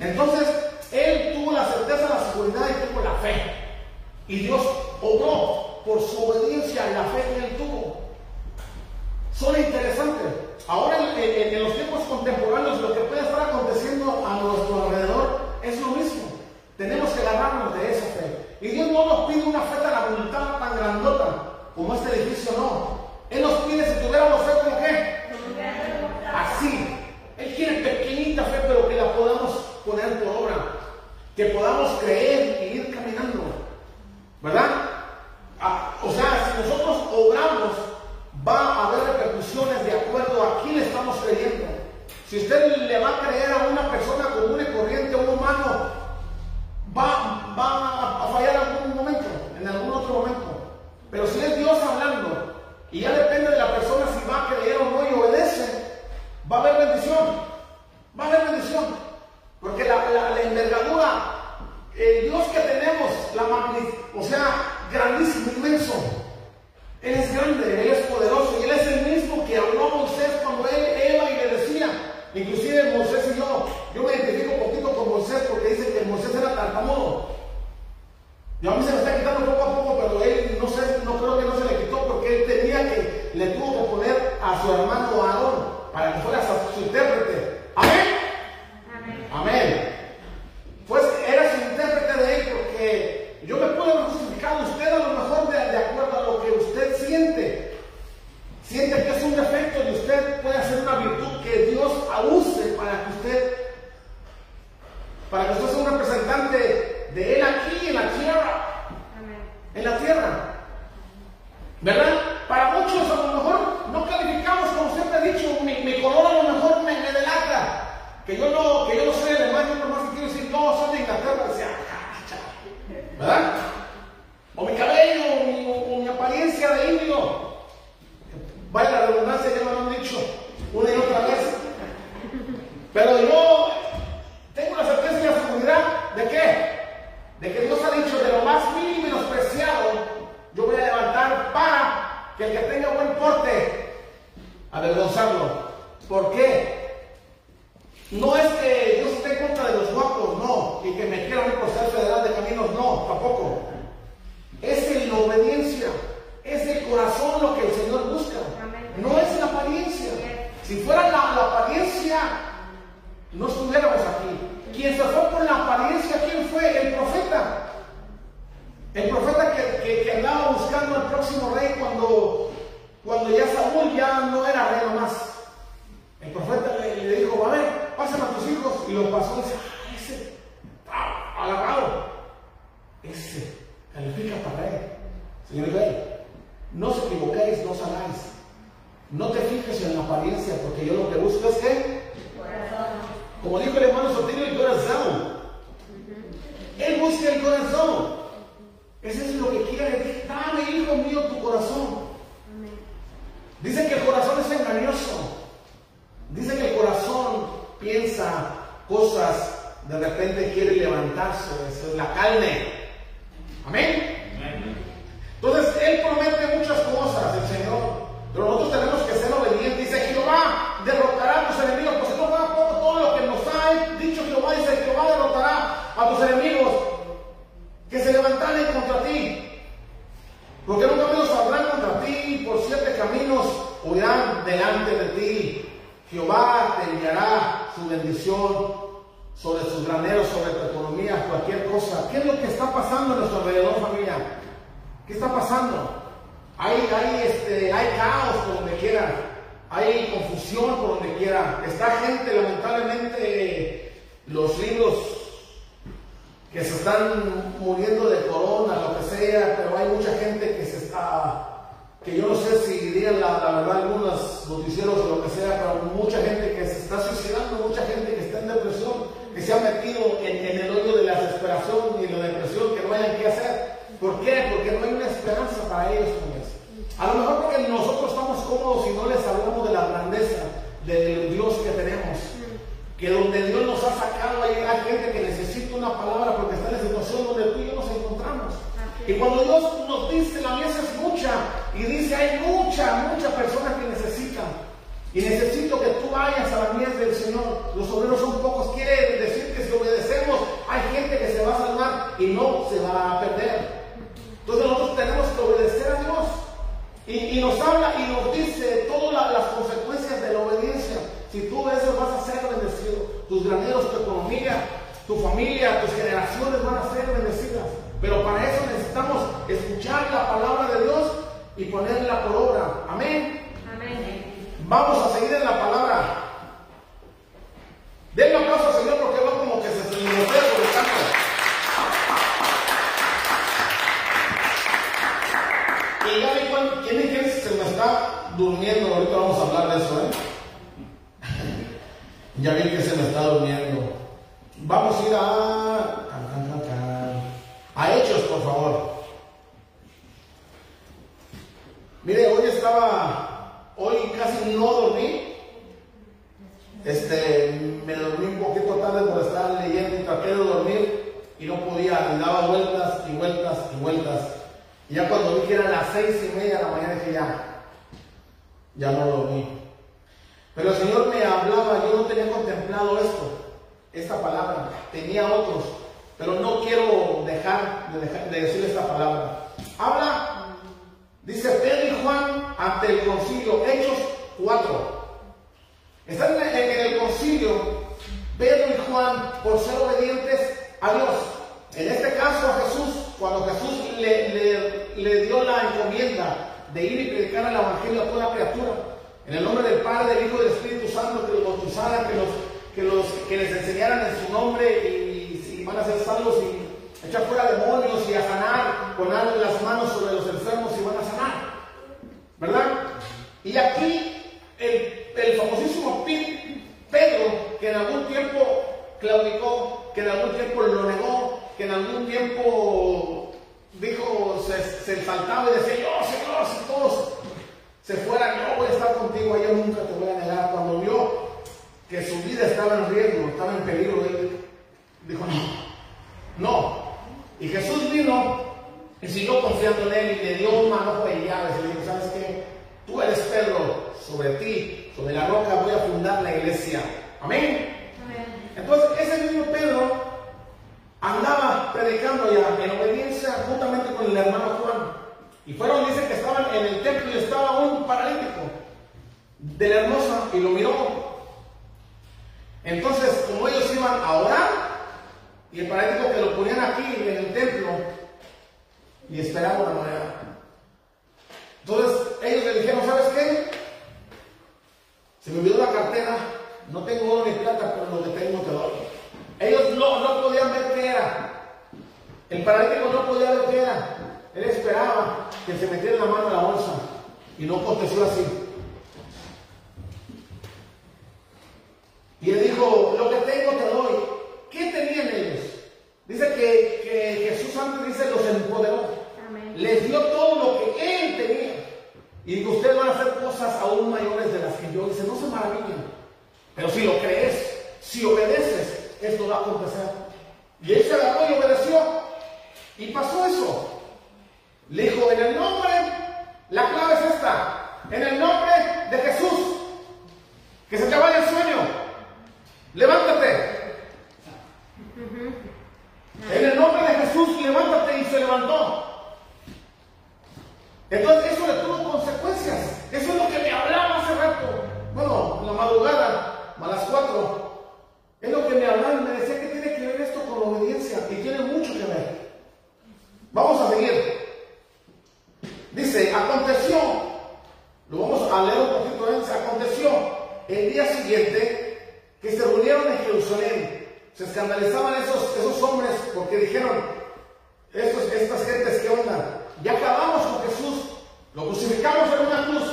Entonces, Él tuvo la certeza, la seguridad y tuvo la fe. Y Dios obró por su obediencia y la fe que Él tuvo. Suena interesante. Ahora, en los tiempos contemporáneos, lo que puede estar aconteciendo a nuestro alrededor es lo mismo. Tenemos que agarrarnos de esa fe. Y Dios no nos pide una fe tan abultada, tan grandota, como este edificio, no. Él nos pide si tuviéramos fe como qué. Así. Él quiere pequeñita fe, pero que la podamos poner por obra. Que podamos creer e ir caminando. ¿Verdad? Ah, o sea, si nosotros obramos, va a haber repercusiones de acuerdo a quién estamos creyendo. Si usted le va a creer a una persona común y corriente, a un humano, va, va a- fallar en algún momento, en algún otro momento. Pero si es Dios hablando, y ya depende de la persona si va a creer o no y obedece, va a haber bendición. Va a haber bendición. Porque la, la- envergadura, el Dios que tenemos, la magni- o sea, grandísimo, inmenso. Él es grande, Él es poderoso y Él es el mismo que habló a Moisés cuando él, Eva y le decía, inclusive Moisés y yo, yo me identifico un poquito con Moisés porque dice que Moisés era tartamudo. Y a mí se me está quitando poco a poco, pero él no sé, no creo que no se le quitó porque él tenía que, le tuvo que poner a su hermano Aarón para que fuera su, intérprete. Amén. Amén. Pues era su intérprete de él porque yo me puedo haber justificado usted a lo mejor de, de acuerdo a lo que usted siente. Siente que es un defecto de usted, puede ser una virtud que Dios use para que usted, para que usted sea un representante de Él aquí en la tierra. En la tierra. ¿Verdad? Para muchos a lo mejor no calificamos, como siempre he dicho, mi, mi color a lo mejor me, me delata. Que yo no, que yo no soy alemán, yo nomás quiero decir, no, soy de Inglaterra, decía, "Ah, chale". ¿verdad? O mi cabello, o mi, o- o mi apariencia de indio. Vaya la redundancia, ya me lo han dicho una y otra vez. Pero yo tengo la certeza y la seguridad de qué? De que Dios ha dicho de lo más mínimo y menospreciado, yo voy a levantar para que el que tenga buen porte, avergonzarlo. ¿Por qué? No es que Dios esté en contra de los guapos, no, y que me quieran por ser federal de caminos, no, tampoco. 4. Están en, el concilio Pedro y Juan por ser obedientes a Dios. En este caso a Jesús, cuando Jesús le, le- dio la encomienda de ir y predicar el Evangelio a toda criatura, en el nombre del Padre, del Hijo y del Espíritu Santo, que los bautizaran, que, los, que, los, que les enseñaran en su nombre y, si van a ser salvos y echar fuera demonios y a sanar, poner las manos sobre los enfermos y van a sanar. ¿verdad? Y aquí el, famosísimo Pedro, que en algún tiempo claudicó, que en algún tiempo lo negó, que en algún tiempo dijo, se, se saltaba y decía, yo, Señor, si todos se fueran, yo voy a estar contigo, yo nunca te voy a negar. Cuando vio que su vida estaba en riesgo, estaba en peligro, él dijo, no, no. Y Jesús vino y siguió confiando en él y le dio un manojo de llaves y le dijo, ¿sabes qué? Tú eres Pedro, sobre ti, sobre la roca voy a fundar la iglesia. Amén. Amén. Entonces, ese mismo Pedro andaba predicando ya en obediencia juntamente con el hermano Juan. Y fueron, dice que estaban en el templo y estaba un paralítico de la hermosa y lo miró. Entonces, como ellos iban a orar, y el paralítico que lo ponían aquí en el templo, y esperaban la manera. Entonces, ellos le dijeron, ¿sabes qué? Se me olvidó la cartera, no tengo oro ni plata, pero lo que tengo te doy. Ellos no, no podían ver qué era. El paralítico no podía ver qué era. Él esperaba que se metiera la mano en la bolsa y no aconteció así. Y él dijo, lo que tengo te doy. ¿Qué tenían ellos? Dice que, que Jesús antes dice, los empoderó. Amén. Les dio todo lo que él tenía. Y que ustedes van a hacer cosas aún mayores de las que yo hice. No se maravillen. Pero si lo crees, si obedeces, esto va a acontecer. Y él se agarró y obedeció. Y pasó eso. Le dijo, en el nombre, la clave es esta. En el nombre de Jesús. Que se te vaya el sueño. Levántate. En el nombre de Jesús, levántate y se levantó. Entonces eso le tuvo consecuencias. Eso es lo que me hablaba hace rato. madrugada, a las 4. Es lo que me hablaron, me decía que tiene que ver esto con la obediencia y tiene mucho que ver. Vamos a seguir. Dice, aconteció, lo vamos a leer un poquito antes, aconteció el día siguiente que se reunieron en Jerusalén. Se escandalizaban esos, esos hombres porque dijeron, estas gentes, ¿qué onda? Ya acabamos con Jesús, lo crucificamos en una cruz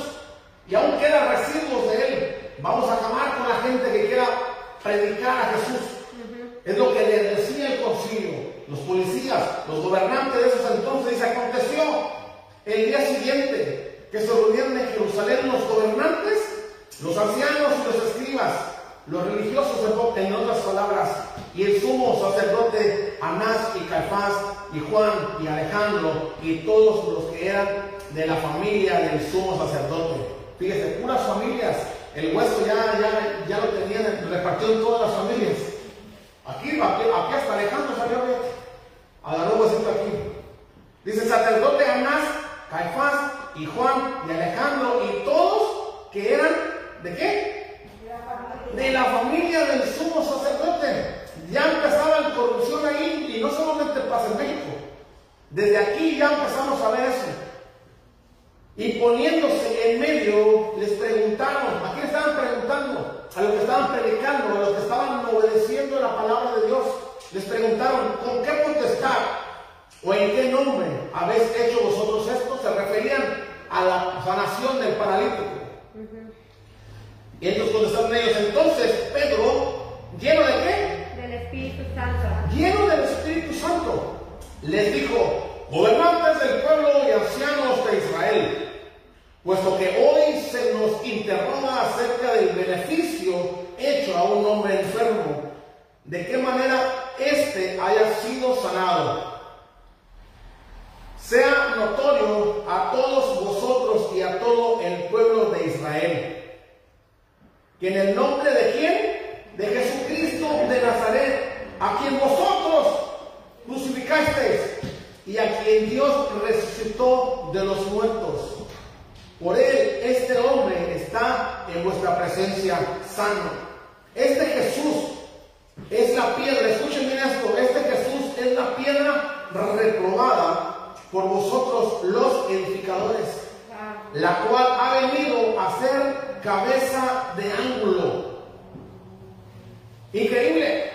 y aún quedan residuos de él. Vamos a acabar con la gente que quiera predicar a Jesús. Es lo que le decía el concilio. Los policías, los gobernantes de esos entonces, dice, aconteció el día siguiente que se reunieron en Jerusalén los gobernantes, los ancianos y los escribas, los religiosos en otras palabras, y el sumo sacerdote Anás y Caifás y Juan y Alejandro y todos los que eran de la familia del sumo sacerdote. Fíjese, puras familias. El hueso ya, ya, ya lo tenían repartido en todas las familias. Aquí, aquí, hasta Alejandro salió, agarró huesito aquí. Dice sacerdote Anás, Caifás y Juan y Alejandro y todos que eran de qué? De la familia del sumo sacerdote. Ya empezaba la corrupción ahí y no solamente pasa en México. Desde aquí ya empezamos a ver eso. Y poniéndose en medio, les preguntaron, ¿a quién estaban preguntando? A los que estaban predicando, a los que estaban obedeciendo la palabra de Dios. Les preguntaron, ¿con qué potestad o en qué nombre habéis hecho vosotros esto? Se referían a la sanación del paralítico. Y entonces contestaron ellos, entonces Pedro, lleno de qué? Del Espíritu Santo. Lleno del Espíritu Santo, les dijo, gobernantes del pueblo y ancianos de Israel, puesto que hoy se nos interroga acerca del beneficio hecho a un hombre enfermo, de qué manera éste haya sido sanado. Sea notorio a todos vosotros y a todo el pueblo de Israel, que en el nombre de quién? De Jesucristo de Nazaret, a quien vosotros crucificasteis y a quien Dios resucitó de los muertos. Por él, este hombre está en vuestra presencia sano. Este Jesús es la piedra, escuchen bien esto, este Jesús es la piedra reprobada por vosotros los edificadores, la cual ha venido a ser cabeza de ángulo. Increíble.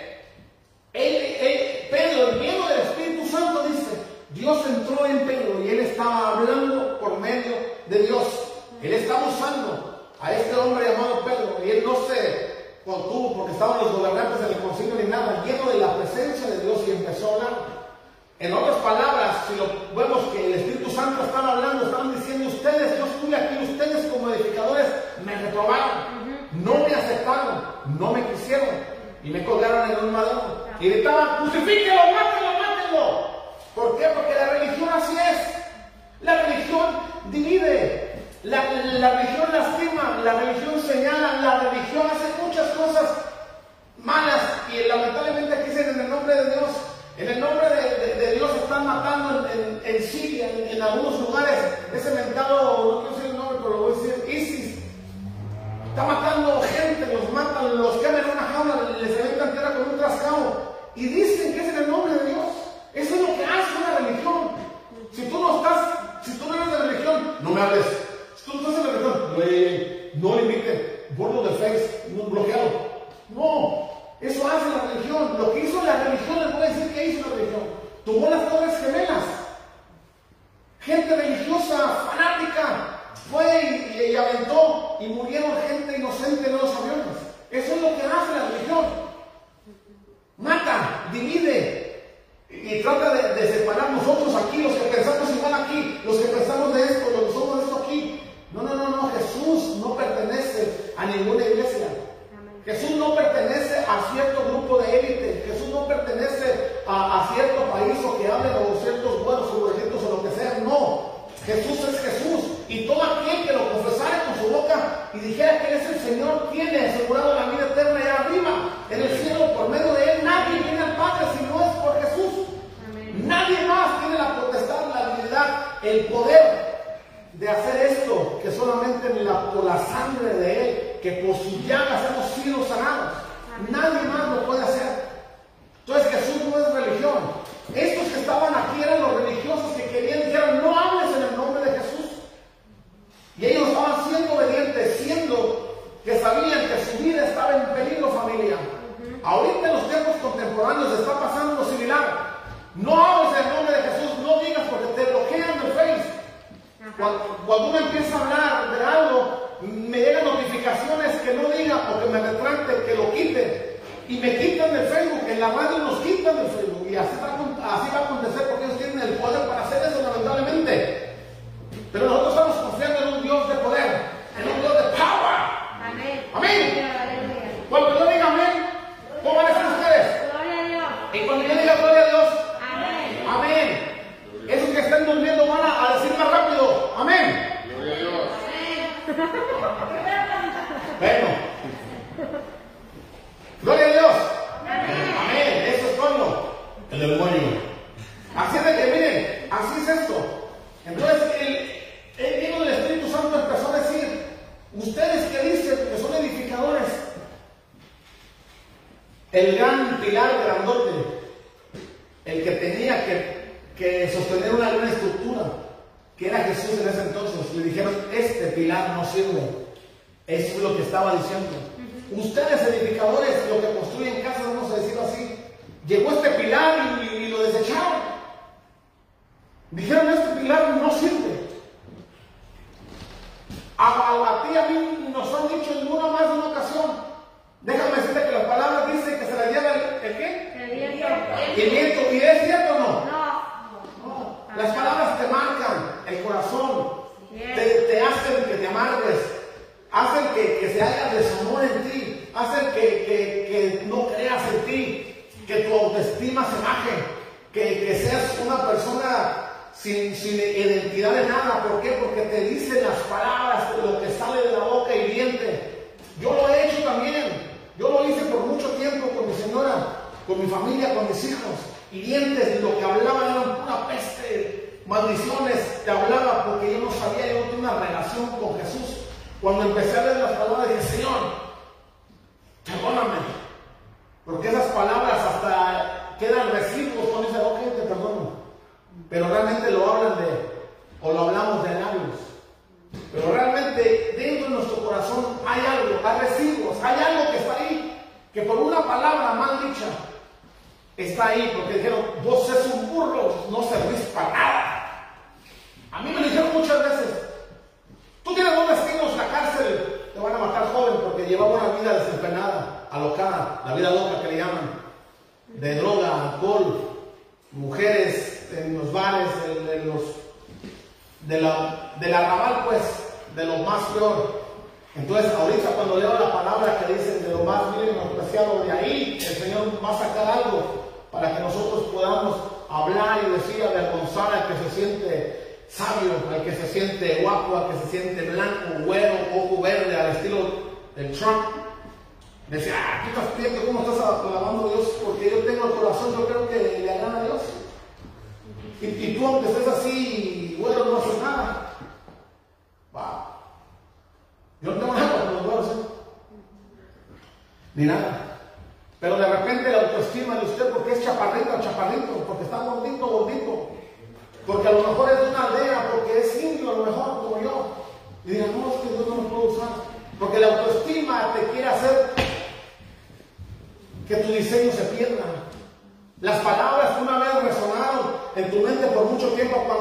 Pedro, lleno del Espíritu Santo, dice, Dios entró en Pedro y él estaba hablando por medio de Dios. Él estaba usando a este hombre llamado Pedro y él no se contuvo porque estaban los gobernantes del concilio ni nada, lleno de la presencia de Dios y empezó a hablar. En otras palabras, si lo vemos que el Espíritu Santo estaba hablando, estaban diciendo ustedes, yo estuve aquí, ustedes como edificadores me reprobaron, no me aceptaron, no me quisieron y me colgaron en un madero. Y gritaban, crucifíquelo, mátelo, mátelo. ¿Por qué? Porque la religión así es. La religión divide, la, la religión lastima, la religión señala, la religión hace muchas cosas malas y lamentablemente aquí dicen en el nombre de Dios. En el nombre de, de, de Dios están matando en, en, en Siria, en, algunos lugares, ese mentado, no quiero decir el nombre, pero lo voy a decir, ISIS. Está matando gente, los matan, los queman en una jaula, les aventan tierra con un trascao. Y dicen que es en el nombre de Dios. Eso es lo que hace una religión. Si tú no estás, si tú no eres de religión, no me hables. Si tú no estás la religión, no, no limiten, bordo de face, bloqueado. No, eso hace la religión. Lo que hizo la religión, les voy a decir que hizo la religión. Tomó las torres gemelas. Gente religiosa, fanática, fue y, y, aventó y murieron gente inocente en los aviones. Eso es lo que hace la religión. Mata, divide y, trata de, de, separar nosotros aquí, los que pensamos igual aquí, los que pensamos de esto, los que somos de esto aquí. No, no, no, no, Jesús no pertenece a ninguna iglesia. Jesús no pertenece a cierto grupo de élite. Jesús no pertenece a, a, cierto país o que hable o ciertos buenos futbolistas o lo que sea. No. Jesús es Jesús. Y todo aquel que lo confesara con su boca y dijera que Él es el Señor, tiene asegurado la vida eterna allá arriba, en el cielo, por medio de Él. Nadie viene al Padre si no es por Jesús. Amén. Nadie más tiene la potestad, la habilidad, el poder de hacer esto, que solamente por la sangre de Él, que por sus llagas hemos sido sanados. Nadie más lo puede hacer. Entonces Jesús no es religión. Estos que estaban aquí eran los religiosos que querían, dijeron, no hables en el nombre de Jesús. Y ellos estaban siendo obedientes, siendo que sabían que su vida estaba en peligro familiar. Uh -huh. Ahorita en los tiempos contemporáneos está pasando Cuando, uno empieza a hablar de algo, me llegan notificaciones que no diga o que me retracten, que lo quiten. Y me quitan del Facebook, en la radio nos quitan del Facebook. Y así va, así va a acontecer porque ellos tienen el poder para hacer eso, lamentablemente. Pero nosotros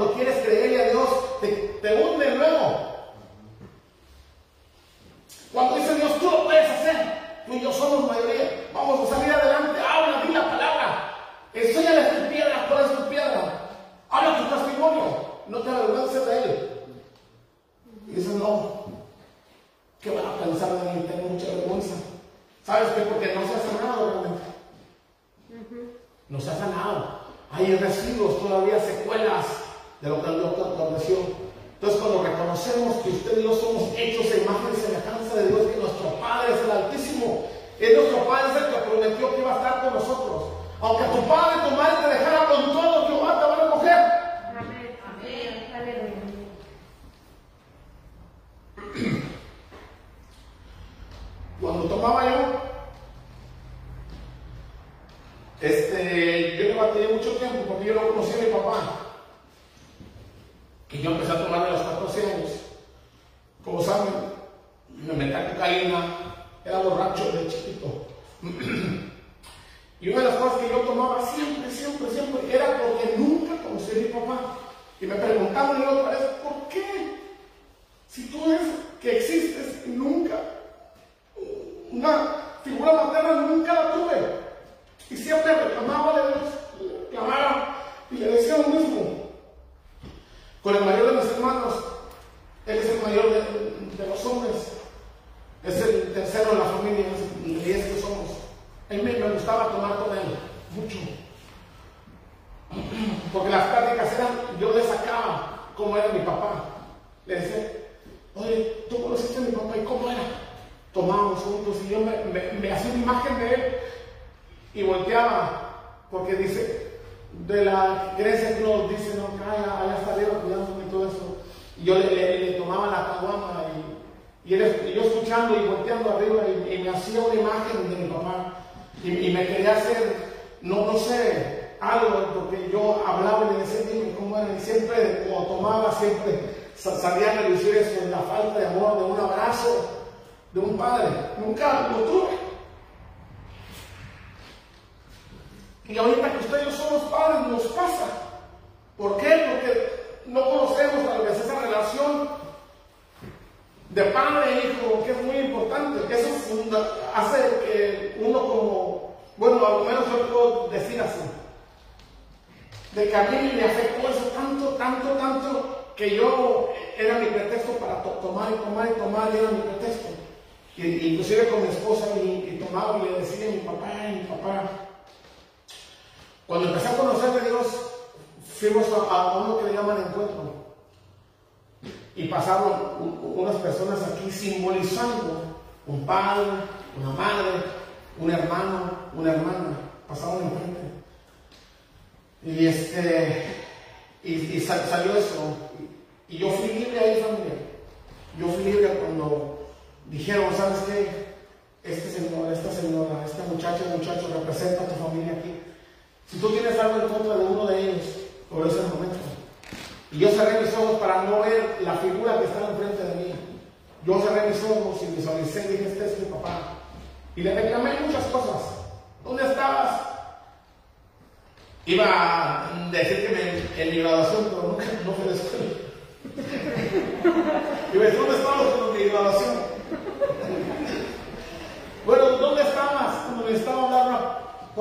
cuando quieres creer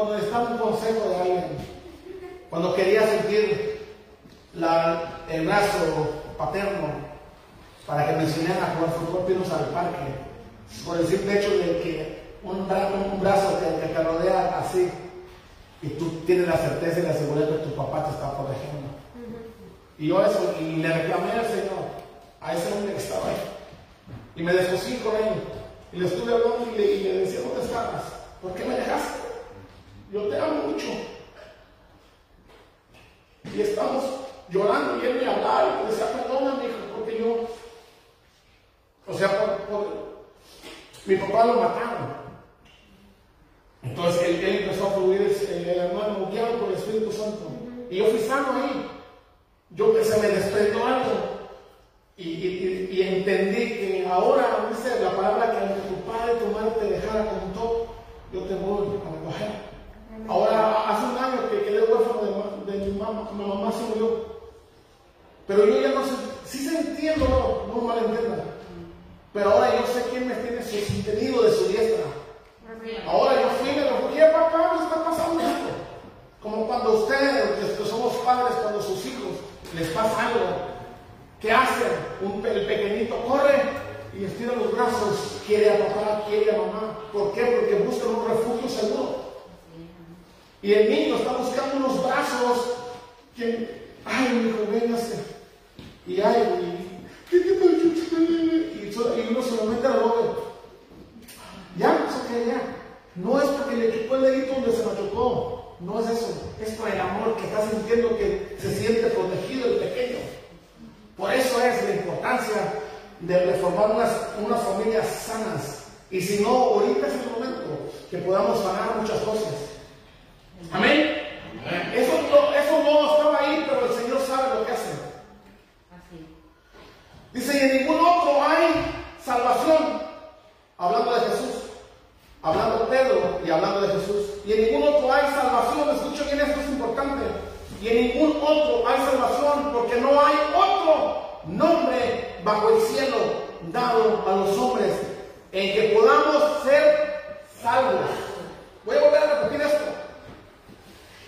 cuando necesitaba un consejo de alguien? Cuando quería sentir el brazo paterno para que me enseñara a jugar fútbol, irnos al parque, por el simple hecho de que un, bra- un brazo que te rodea así y tú tienes la certeza y la seguridad que tu papá te está protegiendo. Y yo eso, y le reclamé al Señor, a ese hombre que estaba ahí. Y me descosí con él. Y le estuve hablando y le, y le decía, ¿dónde estabas? ¿Por qué me dejaste? Yo te amo mucho. Y estamos llorando y él me hablaba y me decía, perdóname, hijo, porque yo, o sea, mi papá lo mataron. Entonces él, empezó a fluir el, el hermano guiado por el Espíritu Santo. Y yo fui sano ahí. Yo se me despertó algo. Y entendí que ahora, dice la palabra que aunque tu padre y tu madre te dejara con todo, yo te voy a recoger. Ahora, hace un año que quedé huérfano de, mi mamá, mi mamá se murió. Pero yo ya no sé, sí sentí el dolor, no mal entiendan. Pero ahora yo sé quién me tiene sostenido de su diestra. Ahora yo fui y me refugié, papá, me está pasando esto. Como cuando ustedes, los que somos padres, cuando sus hijos les pasa algo, ¿qué hacen? Un, el pequeñito corre y estira los brazos, quiere a papá, quiere a mamá. ¿Por qué? Porque buscan un refugio seguro. Y el niño está buscando unos brazos que, ay, mi hijo, véngase. Y ay, y, y, so- y uno solamente lo ve. Ya, eso que ya. No es porque le chocó el dedito donde se machucó. No es eso. Es por el amor que está sintiendo que se siente protegido el pequeño. Por eso es la importancia de, de formar unas, unas familias sanas, Y si no, ahorita es el momento que podamos sanar muchas cosas. Amén. Eso no, eso no estaba ahí, pero el Señor sabe lo que hace. Así. Dice, y en ningún otro hay salvación. Hablando de Jesús. Hablando Pedro y hablando de Jesús. Y en ningún otro hay salvación. Escucha bien, esto es importante. Y en ningún otro hay salvación porque no hay otro nombre bajo el cielo dado a los hombres en que podamos ser salvos. Voy a volver a repetir esto.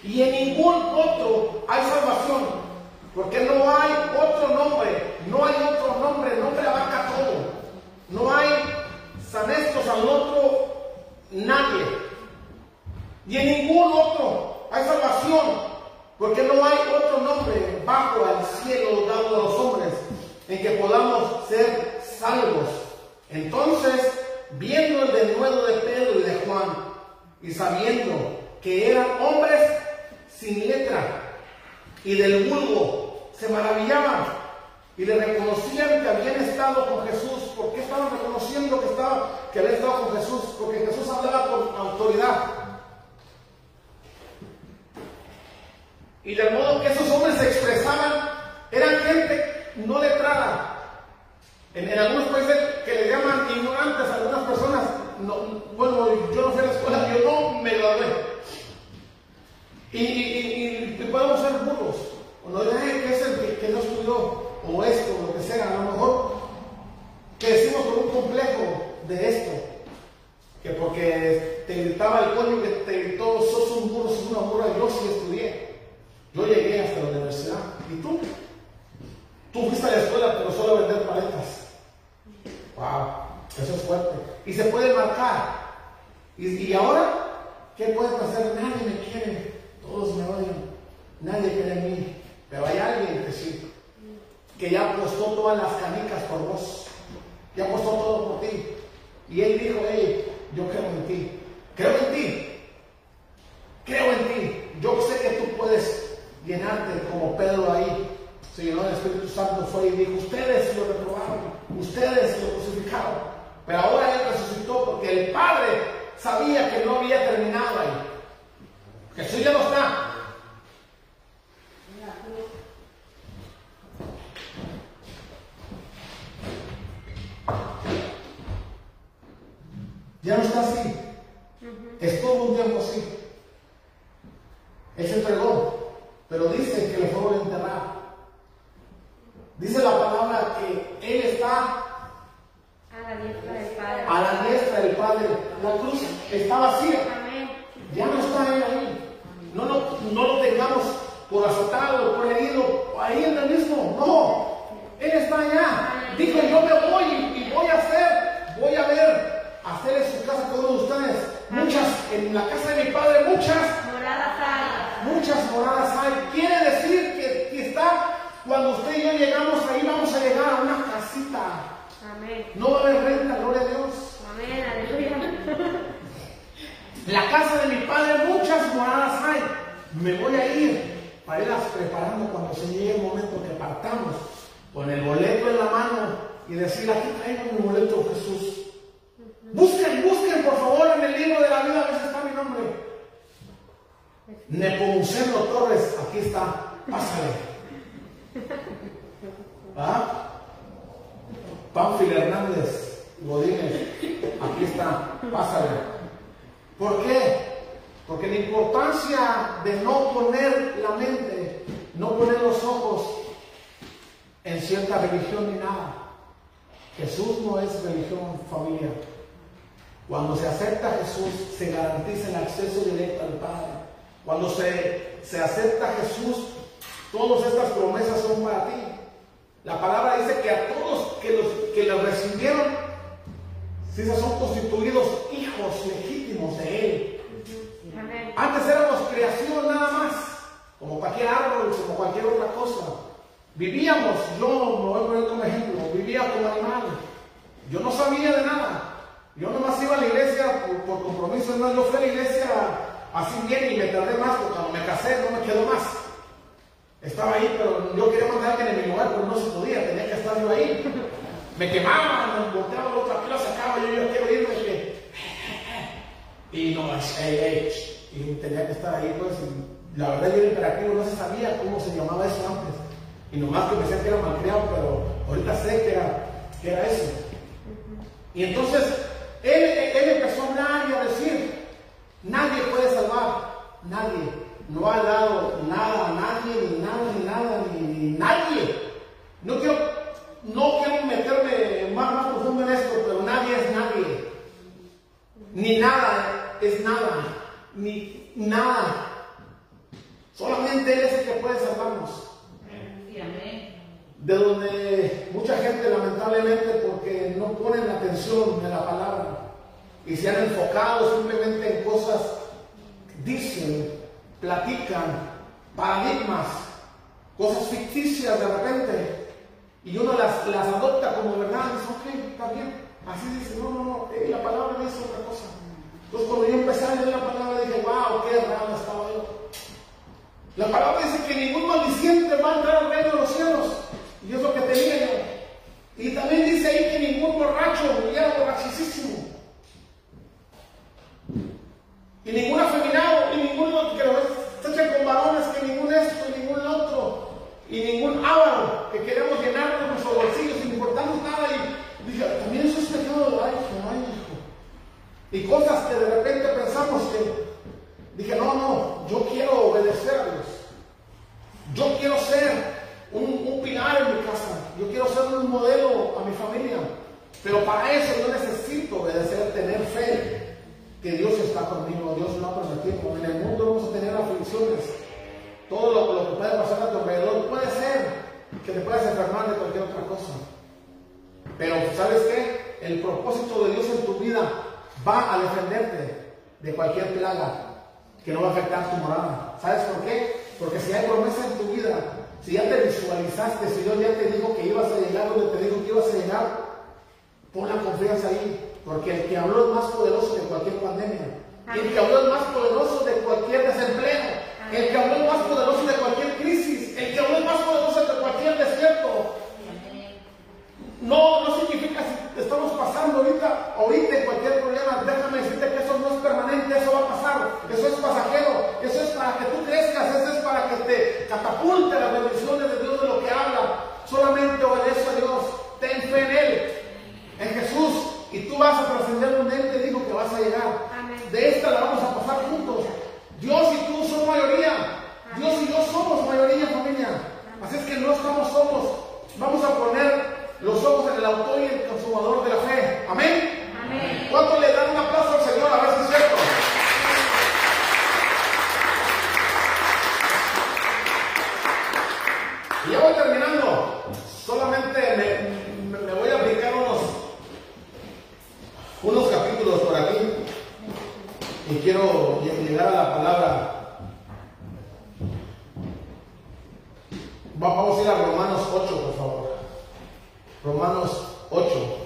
Y en ningún otro hay salvación, porque no hay otro nombre, no hay otro nombre, el nombre abarca todo. No hay sanestos al otro nadie. Y en ningún otro hay salvación, porque no hay otro nombre bajo al cielo dado a los hombres en que podamos ser salvos. Entonces, viendo el denuedo de Pedro y de Juan, y sabiendo que eran hombres sin letra y del vulgo, se maravillaban y le reconocían que habían estado con Jesús. ¿Por qué estaban reconociendo que, estaba, que habían estado con Jesús? Porque Jesús hablaba con autoridad. Y del modo que esos hombres se expresaban, eran gente no letrada. En, en algunos países que le llaman ignorantes a algunas personas, no, bueno, yo no fui a la escuela, yo no me gradué. Y, podemos ser burros. O no diré que es el que, no estudió, o esto, lo que sea, a lo mejor que decimos por un complejo de esto, que porque te gritaba el que te gritó, sos un burro, sos una burra, yo sí estudié. Yo llegué hasta la universidad. ¿Y tú? Tú fuiste a la escuela, pero solo a vender paletas. Wow, eso es fuerte. Y se puede marcar. ¿Y, y ahora? ¿Qué puede pasar? Nadie me quiere. Todos me odian. Nadie quiere a mí. Pero hay alguien que sí. Que ya apostó todas las canicas por vos. Ya apostó todo por ti. Y él dijo, hey, yo creo en ti. Creo en ti. Creo en ti. Yo sé que tú puedes llenarte como Pedro ahí. Se llenó del Espíritu Santo, fue y dijo, ustedes lo reprobaron, ustedes lo crucificaron. Pero ahora Él resucitó porque el Padre sabía que no había terminado ahí. Jesús ya no está. Ya no está así. Estuvo un tiempo así. Él se entregó, pero dice que le fueron a enterrar. Dice la palabra que Él está A la diestra del Padre. a la diestra del Padre. La cruz está vacía. Amén. Ya no está Él ahí. No, lo- no lo tengamos por azotado, por herido, ahí en el mismo. No. Él está allá. Dijo, yo me voy y, y voy a hacer, voy a ver, hacer en su casa todos ustedes. Muchas, en la casa de mi Padre, muchas Moradas hay. Muchas moradas hay. Quiere decir que, que está, cuando usted y yo llegamos ahí, vamos a llegar a una casita. Amén. No va a haber renta, gloria a Dios. Amén. Aleluya. La casa de mi padre muchas moradas hay. Me voy a ir para irlas preparando cuando se llegue el momento que partamos con el boleto en la mano y decir, aquí traigo mi boleto, Jesús. Busquen, busquen, por favor, en el libro de la vida, a veces está mi nombre. Nepomuceno Torres, aquí está, pásale. ¿Ah? Pánfilo Hernández, Godínez, aquí está, pásale. ¿Por qué? Porque la importancia de no poner la mente, no poner los ojos en cierta religión ni nada. Jesús no es religión familia. Cuando se acepta Jesús, se garantiza el acceso directo al Padre. Cuando se, se acepta Jesús, todas estas promesas son para ti. La palabra dice que a todos que los que los recibieron, si se son constituidos hijos legítimos de Él. Antes éramos creación nada más, como cualquier árbol, como cualquier otra cosa. Vivíamos, yo me voy a poner como ejemplo, vivía como animal. Yo no sabía de nada. Yo nomás iba a la iglesia por, por compromiso, no, yo fui a la iglesia así bien y me tardé más, porque cuando me casé no me quedó más. Estaba ahí, pero yo quería mandar alguien en mi lugar, pero no se podía, tenía que estar yo ahí. Me quemaba, me volteaba el otro, aquí lo sacaba, yo, yo quiero que Y no, es, hey, y tenía que estar ahí, pues, y la verdad yo el imperativo no se sabía cómo se llamaba eso antes. Y nomás que me decían que era malcriado, pero ahorita sé que era, que era eso. Y entonces, él, él empezó a hablar y a decir, nadie puede salvar, nadie. No ha dado nada a nadie, ni nada, ni nada, ni, ni nadie. No quiero, no quiero meterme más, más profundo en esto, pero nadie es nadie. Ni nada es nada, ni nada. Solamente Él es el que puede salvarnos. De donde mucha gente lamentablemente porque no ponen atención en la palabra y se han enfocado simplemente en cosas, dicen, platican, paradigmas, cosas ficticias de repente y uno las, las adopta como verdad y dice, ok, está bien. Así dice, no, no, no, eh, la palabra dice otra cosa. Entonces cuando yo empecé a leer la palabra dije, wow, qué raro estaba yo. La palabra dice que ningún maldiciente va a entrar al reino de los cielos. Y es lo que tenía yo. Y también dice ahí que ningún borracho, y era borrachísimo. Y ningún afeminado, y ninguno que lo con varones, que ningún esto, y ningún otro, y ningún ávaro, que queremos llenar con nuestros bolsillos sin importarnos nada. Y dije, también eso es pecado. Ay, hijo, ay, hijo. Y cosas que de repente pensamos que Dije, no, no, yo quiero obedecer a Dios. Yo quiero ser un, un, pilar en mi casa. Yo quiero ser un modelo a mi familia. Pero para eso yo necesito obedecer, tener fe que Dios está conmigo. Dios no ha prometido. En el mundo vamos a tener aflicciones. Todo lo, lo que puede pasar a tu alrededor puede ser que te puedas enfermar de cualquier otra cosa. Pero ¿sabes qué? El propósito de Dios en tu vida va a defenderte de cualquier plaga que no va a afectar tu morada. ¿Sabes por qué? Porque si hay promesa en tu vida, si ya te visualizaste, si Dios ya te dijo que ibas a llegar donde te dijo que ibas a llegar, pon la confianza ahí. Porque el que habló es más poderoso que cualquier pandemia. El que habló es más poderoso de cualquier desempleo. El que habló es más poderoso de cualquier crisis. El que habló es más poderoso de cualquier desierto. No, no significa si estamos pasando ahorita, ahorita en cualquier problema, déjame decirte que eso no es permanente, eso va a pasar, eso es pasajero, eso es para que tú crezcas, eso es para que te catapulte las bendiciones de Dios de lo que habla. Solamente obedece a Dios, ten fe en Él, en Jesús, y tú vas a trascender donde Él te dijo que vas a llegar. De esta la vamos a pasar juntos. Dios y tú son mayoría. Dios y yo somos mayoría familia. Así es que no estamos solos. Vamos a poner los ojos en el autor y el consumador de la fe. Amén. Amén. ¿Cuánto le dan un aplauso al Señor? A ver si es cierto. Y ya voy terminando. Solamente me, me- me voy a brincar unos, unos capítulos por aquí. Y quiero lle- llegar a la palabra. Va- Vamos a ir a Romanos 8, por favor. Romanos 8.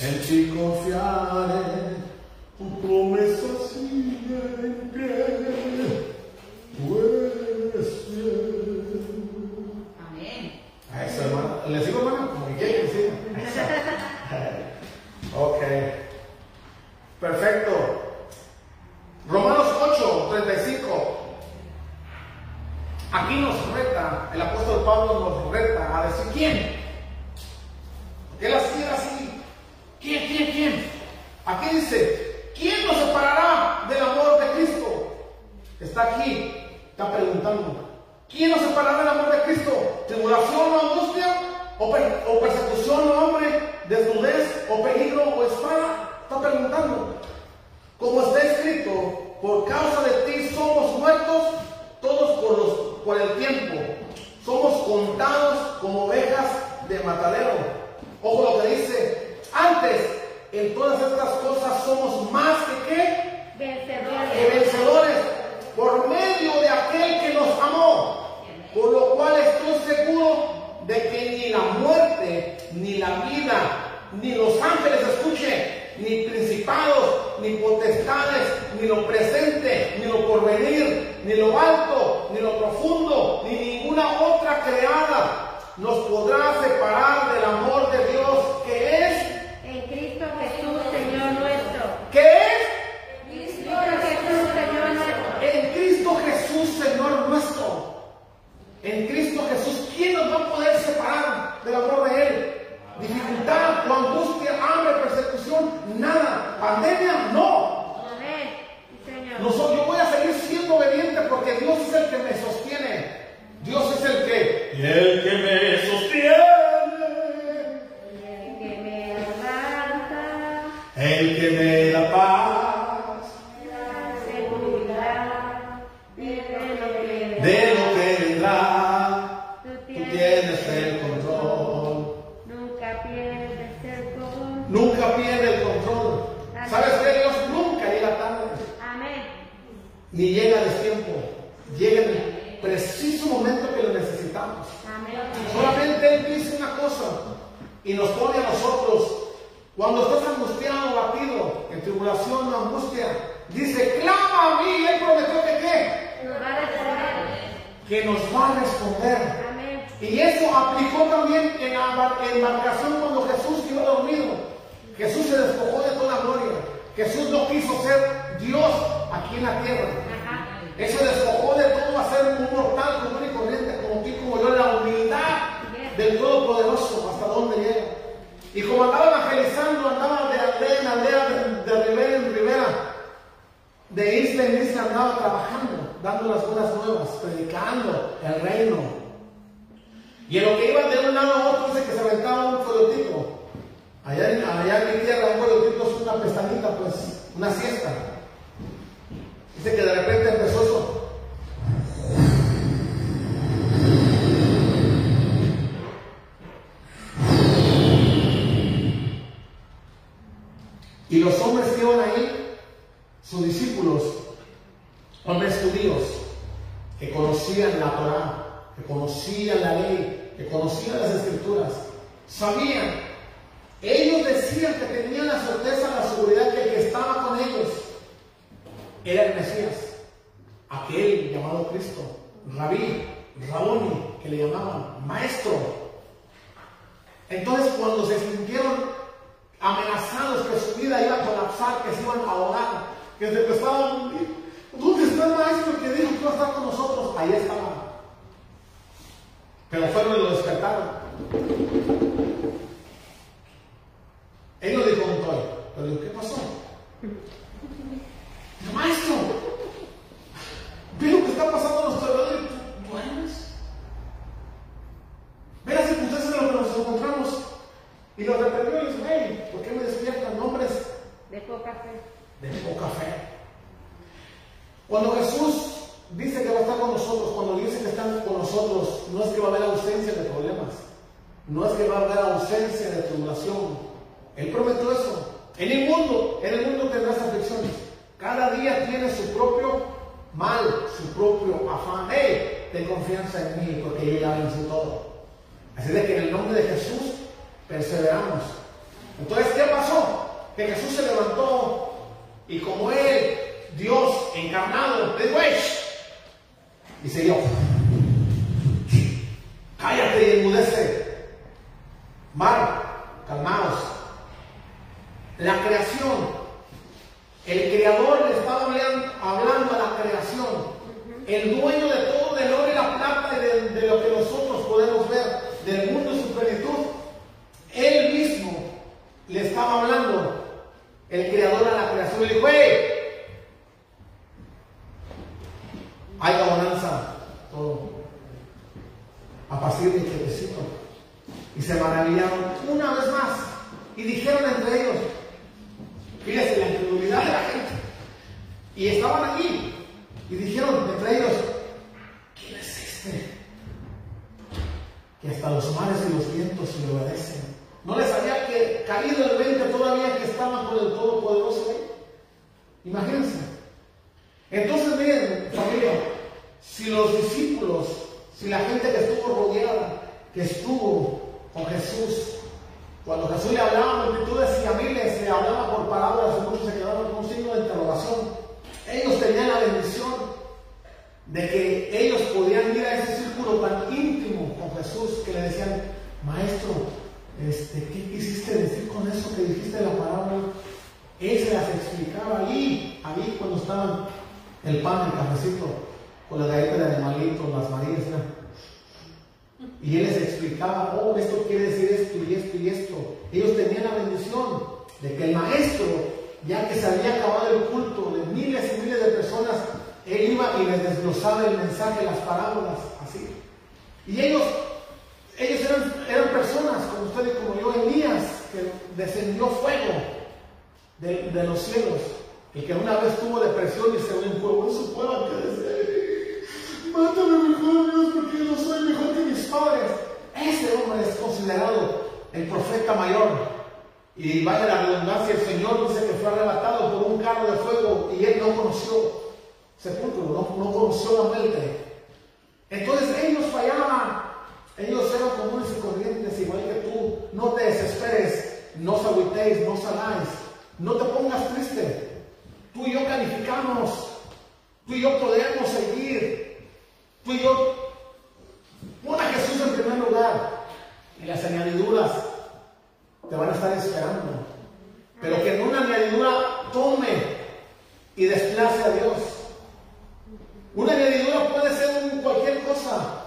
En ti confiaré, tu promesa siempre, pues fiel. Amén. A eso, hermano. ¿Le sigo, hermano? Como que siga. ok. Perfecto. Romanos 8, 35. Aquí nos reta, el apóstol Pablo nos reta a decir quién. Porque él era así. ¿Quién, quién, quién? Aquí dice, ¿quién nos separará del amor de Cristo? Está aquí, está preguntando. ¿Quién nos separará del amor de Cristo? ¿Tribulación o angustia? ¿O, per- o persecución o hambre? ¿Desnudez o peligro o espada? Está preguntando. Como está escrito, por causa de ti somos muertos todos por, los, por el tiempo. Somos contados como ovejas de matadero. Ojo lo que dice. Antes, en todas estas cosas somos más que qué? que Vencedores. vencedores por medio de aquel que nos amó. Por lo cual estoy seguro de que ni la muerte, ni la vida, ni los ángeles escuche, ni principados, ni potestades, ni lo presente, ni lo porvenir, ni lo alto, ni lo profundo, ni ninguna otra creada nos podrá separar del amor de Dios que es en Cristo Jesús, Señor nuestro. ¿Qué es? Cristo Jesús, Señor nuestro. En Cristo Jesús, Señor nuestro. En Cristo Jesús, ¿quién nos va a poder separar del amor nada. Pandemia, no. Señor. Nosotros, yo voy a seguir siendo obediente porque Dios es el que me sostiene. Dios es el que, el que me sostiene. Y nos pone a nosotros. Cuando estás angustiado, batido, en tribulación angustia, dice, clama a mí. Él prometió que qué? Nos va a responder. Que nos va a responder. Amén. Y eso aplicó también en la embar- embarcación cuando Jesús quedó dormido. Jesús se despojó de toda gloria. Jesús no quiso ser Dios aquí en la tierra. Ajá. Él se despojó de todo a ser un mortal común y corriente, como tú y como yo, en la humildad del Todopoderoso. Y como andaba evangelizando, andaba de aldea en aldea, de, de ribera en ribera, de isla en isla, andaba trabajando, dando las buenas nuevas, predicando el reino. Y en lo que iban de un lado a otro, dice que se aventaba un coyotito. Allá allá en mi tierra, un coyotito es una pestañita, pues, una siesta. Dice que de repente empezó eso. Y los hombres que iban ahí, sus discípulos, hombres judíos, que conocían la Torah, que conocían la ley, que conocían las escrituras, sabían, ellos decían que tenían la certeza, la seguridad que el que estaba con ellos era el Mesías, aquel llamado Cristo, Rabí, Raúni, que le llamaban maestro. Entonces cuando se sintieron amenazados que su vida iba a colapsar, que se iban a ahogar, que se empezaban a hundir, ¿dónde está el maestro que dijo que iba a estar con nosotros? Ahí estaba. Pero fueron y lo despertaron. Él lo dijo un toy. Pero ¿qué pasó? Maestro, ve lo que está pasando a nuestro alrededor y tú duermes. Ve las circunstancias en las que nos encontramos. Y lo reprendió y hey, ¿por qué me despiertan hombres De poca fe. de poca fe? Cuando Jesús dice que va a estar con nosotros, cuando dice que están con nosotros, no es que va a haber ausencia de problemas, no es que va a haber ausencia de tribulación. Él prometió eso. En el mundo, en el mundo tendrás aflicciones. Cada día tiene su propio mal, su propio afán. Hey, ten confianza en mí porque yo ya vencí todo. Así de que en el nombre de Jesús perseveramos. Entonces, ¿qué pasó? Que Jesús se levantó y como Él, Dios encarnado, le dijo, y se dio. Cállate y enmudece. Mar, calmaos. La creación, el creador le estaba hablan- hablando a la creación. El dueño de todo, del oro y la plata y de, de lo que nosotros podemos ver, del mundo y su plenitud. Él mismo le estaba hablando, el creador a la creación. Le dijo, "Hey, hay bonanza, todo. A partir de. Y se maravillaron una vez más. Y dijeron entre ellos, fíjense la incredulidad de la gente. Y estaban allí. Y dijeron entre ellos, ¿quién es este? Que hasta los mares y los vientos le obedecen. ¿No les había que, caído el 20 todavía que estaban con el Todopoderoso ahí? Imagínense. Entonces, miren, familia, si los discípulos, si la gente que estuvo rodeada, que estuvo con Jesús, cuando Jesús le hablaba multitudes y a miles, le hablaba por palabras muchos se quedaron con un signo de interrogación. Ellos tenían la bendición de que ellos podían ir a ese círculo tan íntimo con Jesús que le decían, maestro, este, ¿qué quisiste decir con eso que dijiste la palabra? Él se las explicaba ahí, ahí cuando estaban el pan, el cafecito, con la galleta de animalitos, las marías. Y él les explicaba, oh, esto quiere decir esto y esto y esto. Ellos tenían la bendición de que el maestro, ya que se había acabado el culto de miles y miles de personas, él iba y les desglosaba el mensaje, las parábolas, así. Y ellos, ellos eran, eran personas como usted y como yo, Elías, que descendió fuego de, de los cielos. El que una vez tuvo depresión y se ve en su cueva que decía, mátame mejor Dios porque yo soy mejor que mis padres. Ese hombre es considerado el profeta mayor. Y vaya la redundancia, el Señor dice que fue arrebatado por un carro de fuego y él no conoció sepulcro, no, no conoció la muerte. Entonces ellos fallaban, ellos eran comunes y corrientes, igual que tú. No te desesperes, no os agüitéis, no os hagáis, no te pongas triste. Tú y yo calificamos, tú y yo podemos seguir, tú y yo pon a Jesús en primer lugar y las añadiduras te van a estar esperando. Pero que en una añadidura tome y desplace a Dios. Una añadidura puede ser cualquier cosa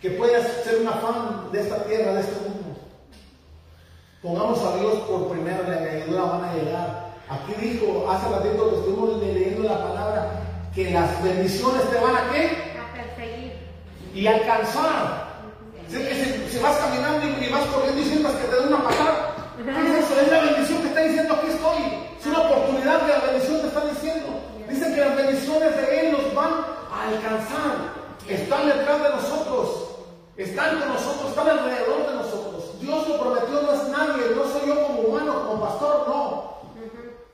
que pueda ser un afán de esta tierra, de este mundo. Pongamos a Dios por primero, la añadidura van a llegar. Aquí dijo, hace ratito que estuvimos leyendo la palabra, que las bendiciones te van a qué? A perseguir. Y alcanzar. Sé que si, si vas caminando y, y vas corriendo y sientas que te da una patada, ¿qué es eso? Es la bendición que está diciendo aquí estoy. Es una oportunidad que la bendición te está diciendo. Dicen que las bendiciones de Él nos van a alcanzar. Están detrás de nosotros. Están con nosotros, están alrededor de nosotros. Dios lo prometió, no es nadie, no soy yo como humano, como pastor, no.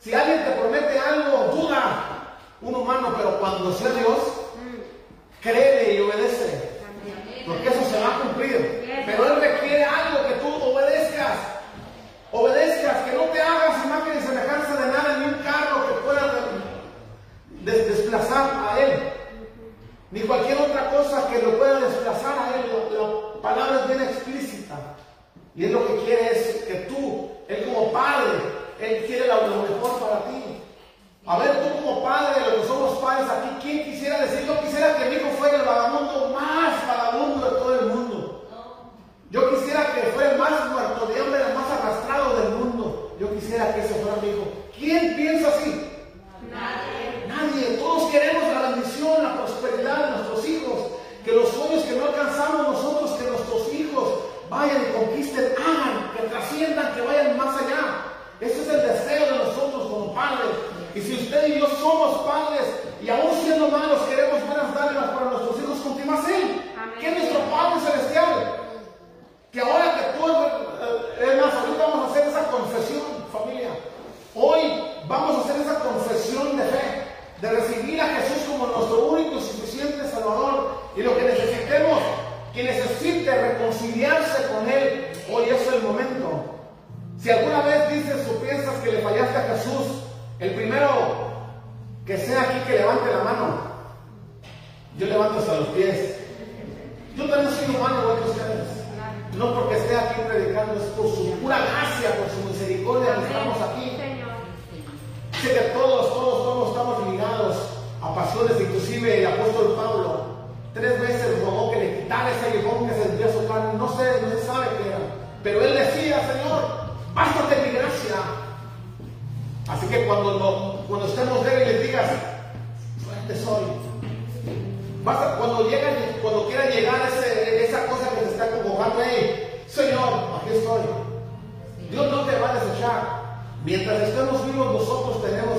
Si alguien te promete algo, duda, un humano, pero cuando sea Dios, cree y obedece. Porque eso se va a cumplir. Pero Él requiere algo que tú obedezcas. Obedezcas, que no te hagas imagen y semejanza de nada, ni un carro que pueda des- desplazar a Él. Ni cualquier otra cosa que lo pueda desplazar a Él. La, la palabra es bien explícita. Y Él lo que quiere es que tú, Él como Padre, Él quiere lo lo mejor para ti. A ver, tú como padre, los que somos padres aquí, ¿quién quisiera decir? Yo quisiera que mi hijo fuera el vagabundo más vagabundo de todo el mundo. Yo quisiera que fuera el más muerto de hambre, el más arrastrado del mundo. Yo quisiera que ese fuera mi hijo. ¿Quién piensa así? Nadie. Nadie. Todos queremos la bendición, la prosperidad de nuestros hijos. Que los sueños que no alcanzamos nosotros, que nuestros hijos vayan y conquisten, hagan, que trasciendan, que vayan más allá. Ese es el deseo de nosotros como padres. Y si usted y yo somos padres y aún siendo malos queremos buenas dádivas para nuestros hijos, ¿con qué más Él? Amén. Que es nuestro Padre Celestial. Que ahora que tú, eh, más, ahorita vamos a hacer esa confesión, familia. Hoy vamos a hacer esa confesión de fe, de recibir a Jesús como nuestro único y suficiente Salvador. Y lo que necesitemos, que necesite reconciliarse con Él, hoy es el momento. Si alguna vez dices o piensas que le fallaste a Jesús, el primero que sea aquí que levante la mano. Yo levanto hasta los pies. Yo también soy humano igual ustedes. No porque esté aquí predicando, es por su pura gracia, por su misericordia que estamos aquí. Sé que todos, todos, todos estamos ligados a pasiones, inclusive el apóstol Pablo tres veces rogó que le quitara ese aguijón que sentía su carne. No sé, no se sabe qué era. Pero él decía, Señor, bástate mi gracia. Así que cuando, cuando estemos débiles digas, fuerte soy. Basta, cuando llegan, cuando quiera llegar ese- esa cosa que se está convocando, hey, Señor, aquí estoy. Dios no te va a desechar. Mientras estemos vivos, nosotros tenemos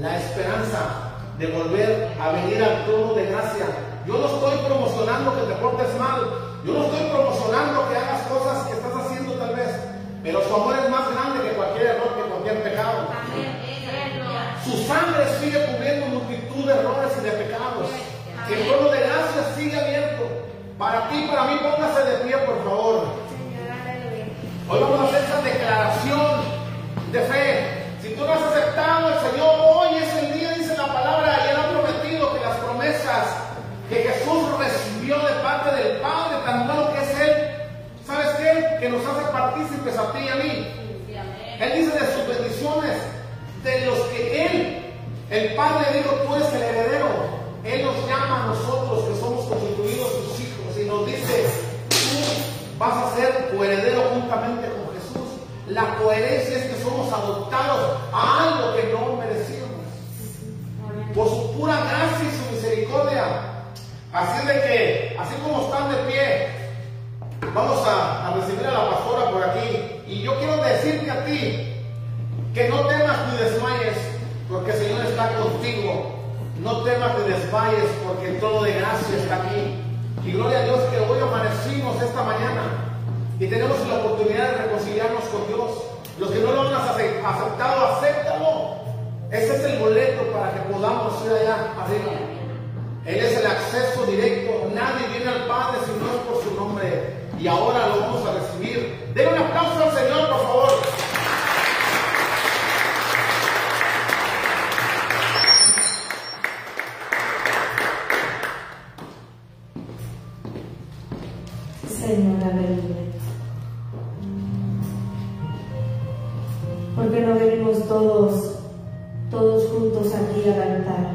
la esperanza de volver a venir al trono de gracia. Yo no estoy promocionando que te portes mal. Yo no estoy promocionando que hagas cosas que estás haciendo tal vez. Pero su amor es más grande que cualquier error, que cualquier pecado. Su sangre sigue cubriendo multitud de errores y de pecados. El trono de gracia sigue abierto. Para ti, para mí, póngase de pie, por favor. Hoy vamos a hacer esa declaración de fe. Si tú no has aceptado al Señor, hoy es que Jesús recibió de parte del Padre, tan bueno que es Él. ¿Sabes qué? Que nos hace partícipes a ti y a mí. Él dice de sus bendiciones, de los que Él, el Padre dijo, tú eres el heredero. Él nos llama a nosotros que somos constituidos sus hijos y nos dice, tú vas a ser tu heredero juntamente con Jesús. La coherencia es que somos adoptados a algo que no merecíamos. Por su pura gracia y su misericordia, Así de que, así como están de pie, vamos a, recibir a la pastora por aquí. Y yo quiero decirte a ti que no temas ni desmayes, porque el Señor está contigo. No temas ni desmayes, porque el trono de gracia está aquí. Y gloria a Dios que hoy amanecimos esta mañana y tenemos la oportunidad de reconciliarnos con Dios. Los que no lo han ace- aceptado, acéptalo. Ese es el boleto para que podamos ir allá arriba. Él es el acceso directo. Nadie viene al Padre si no es por su nombre. Y ahora lo vamos a recibir. Den un aplauso al Señor, por favor. Señor, aleluya. Porque no venimos todos, todos juntos aquí al altar.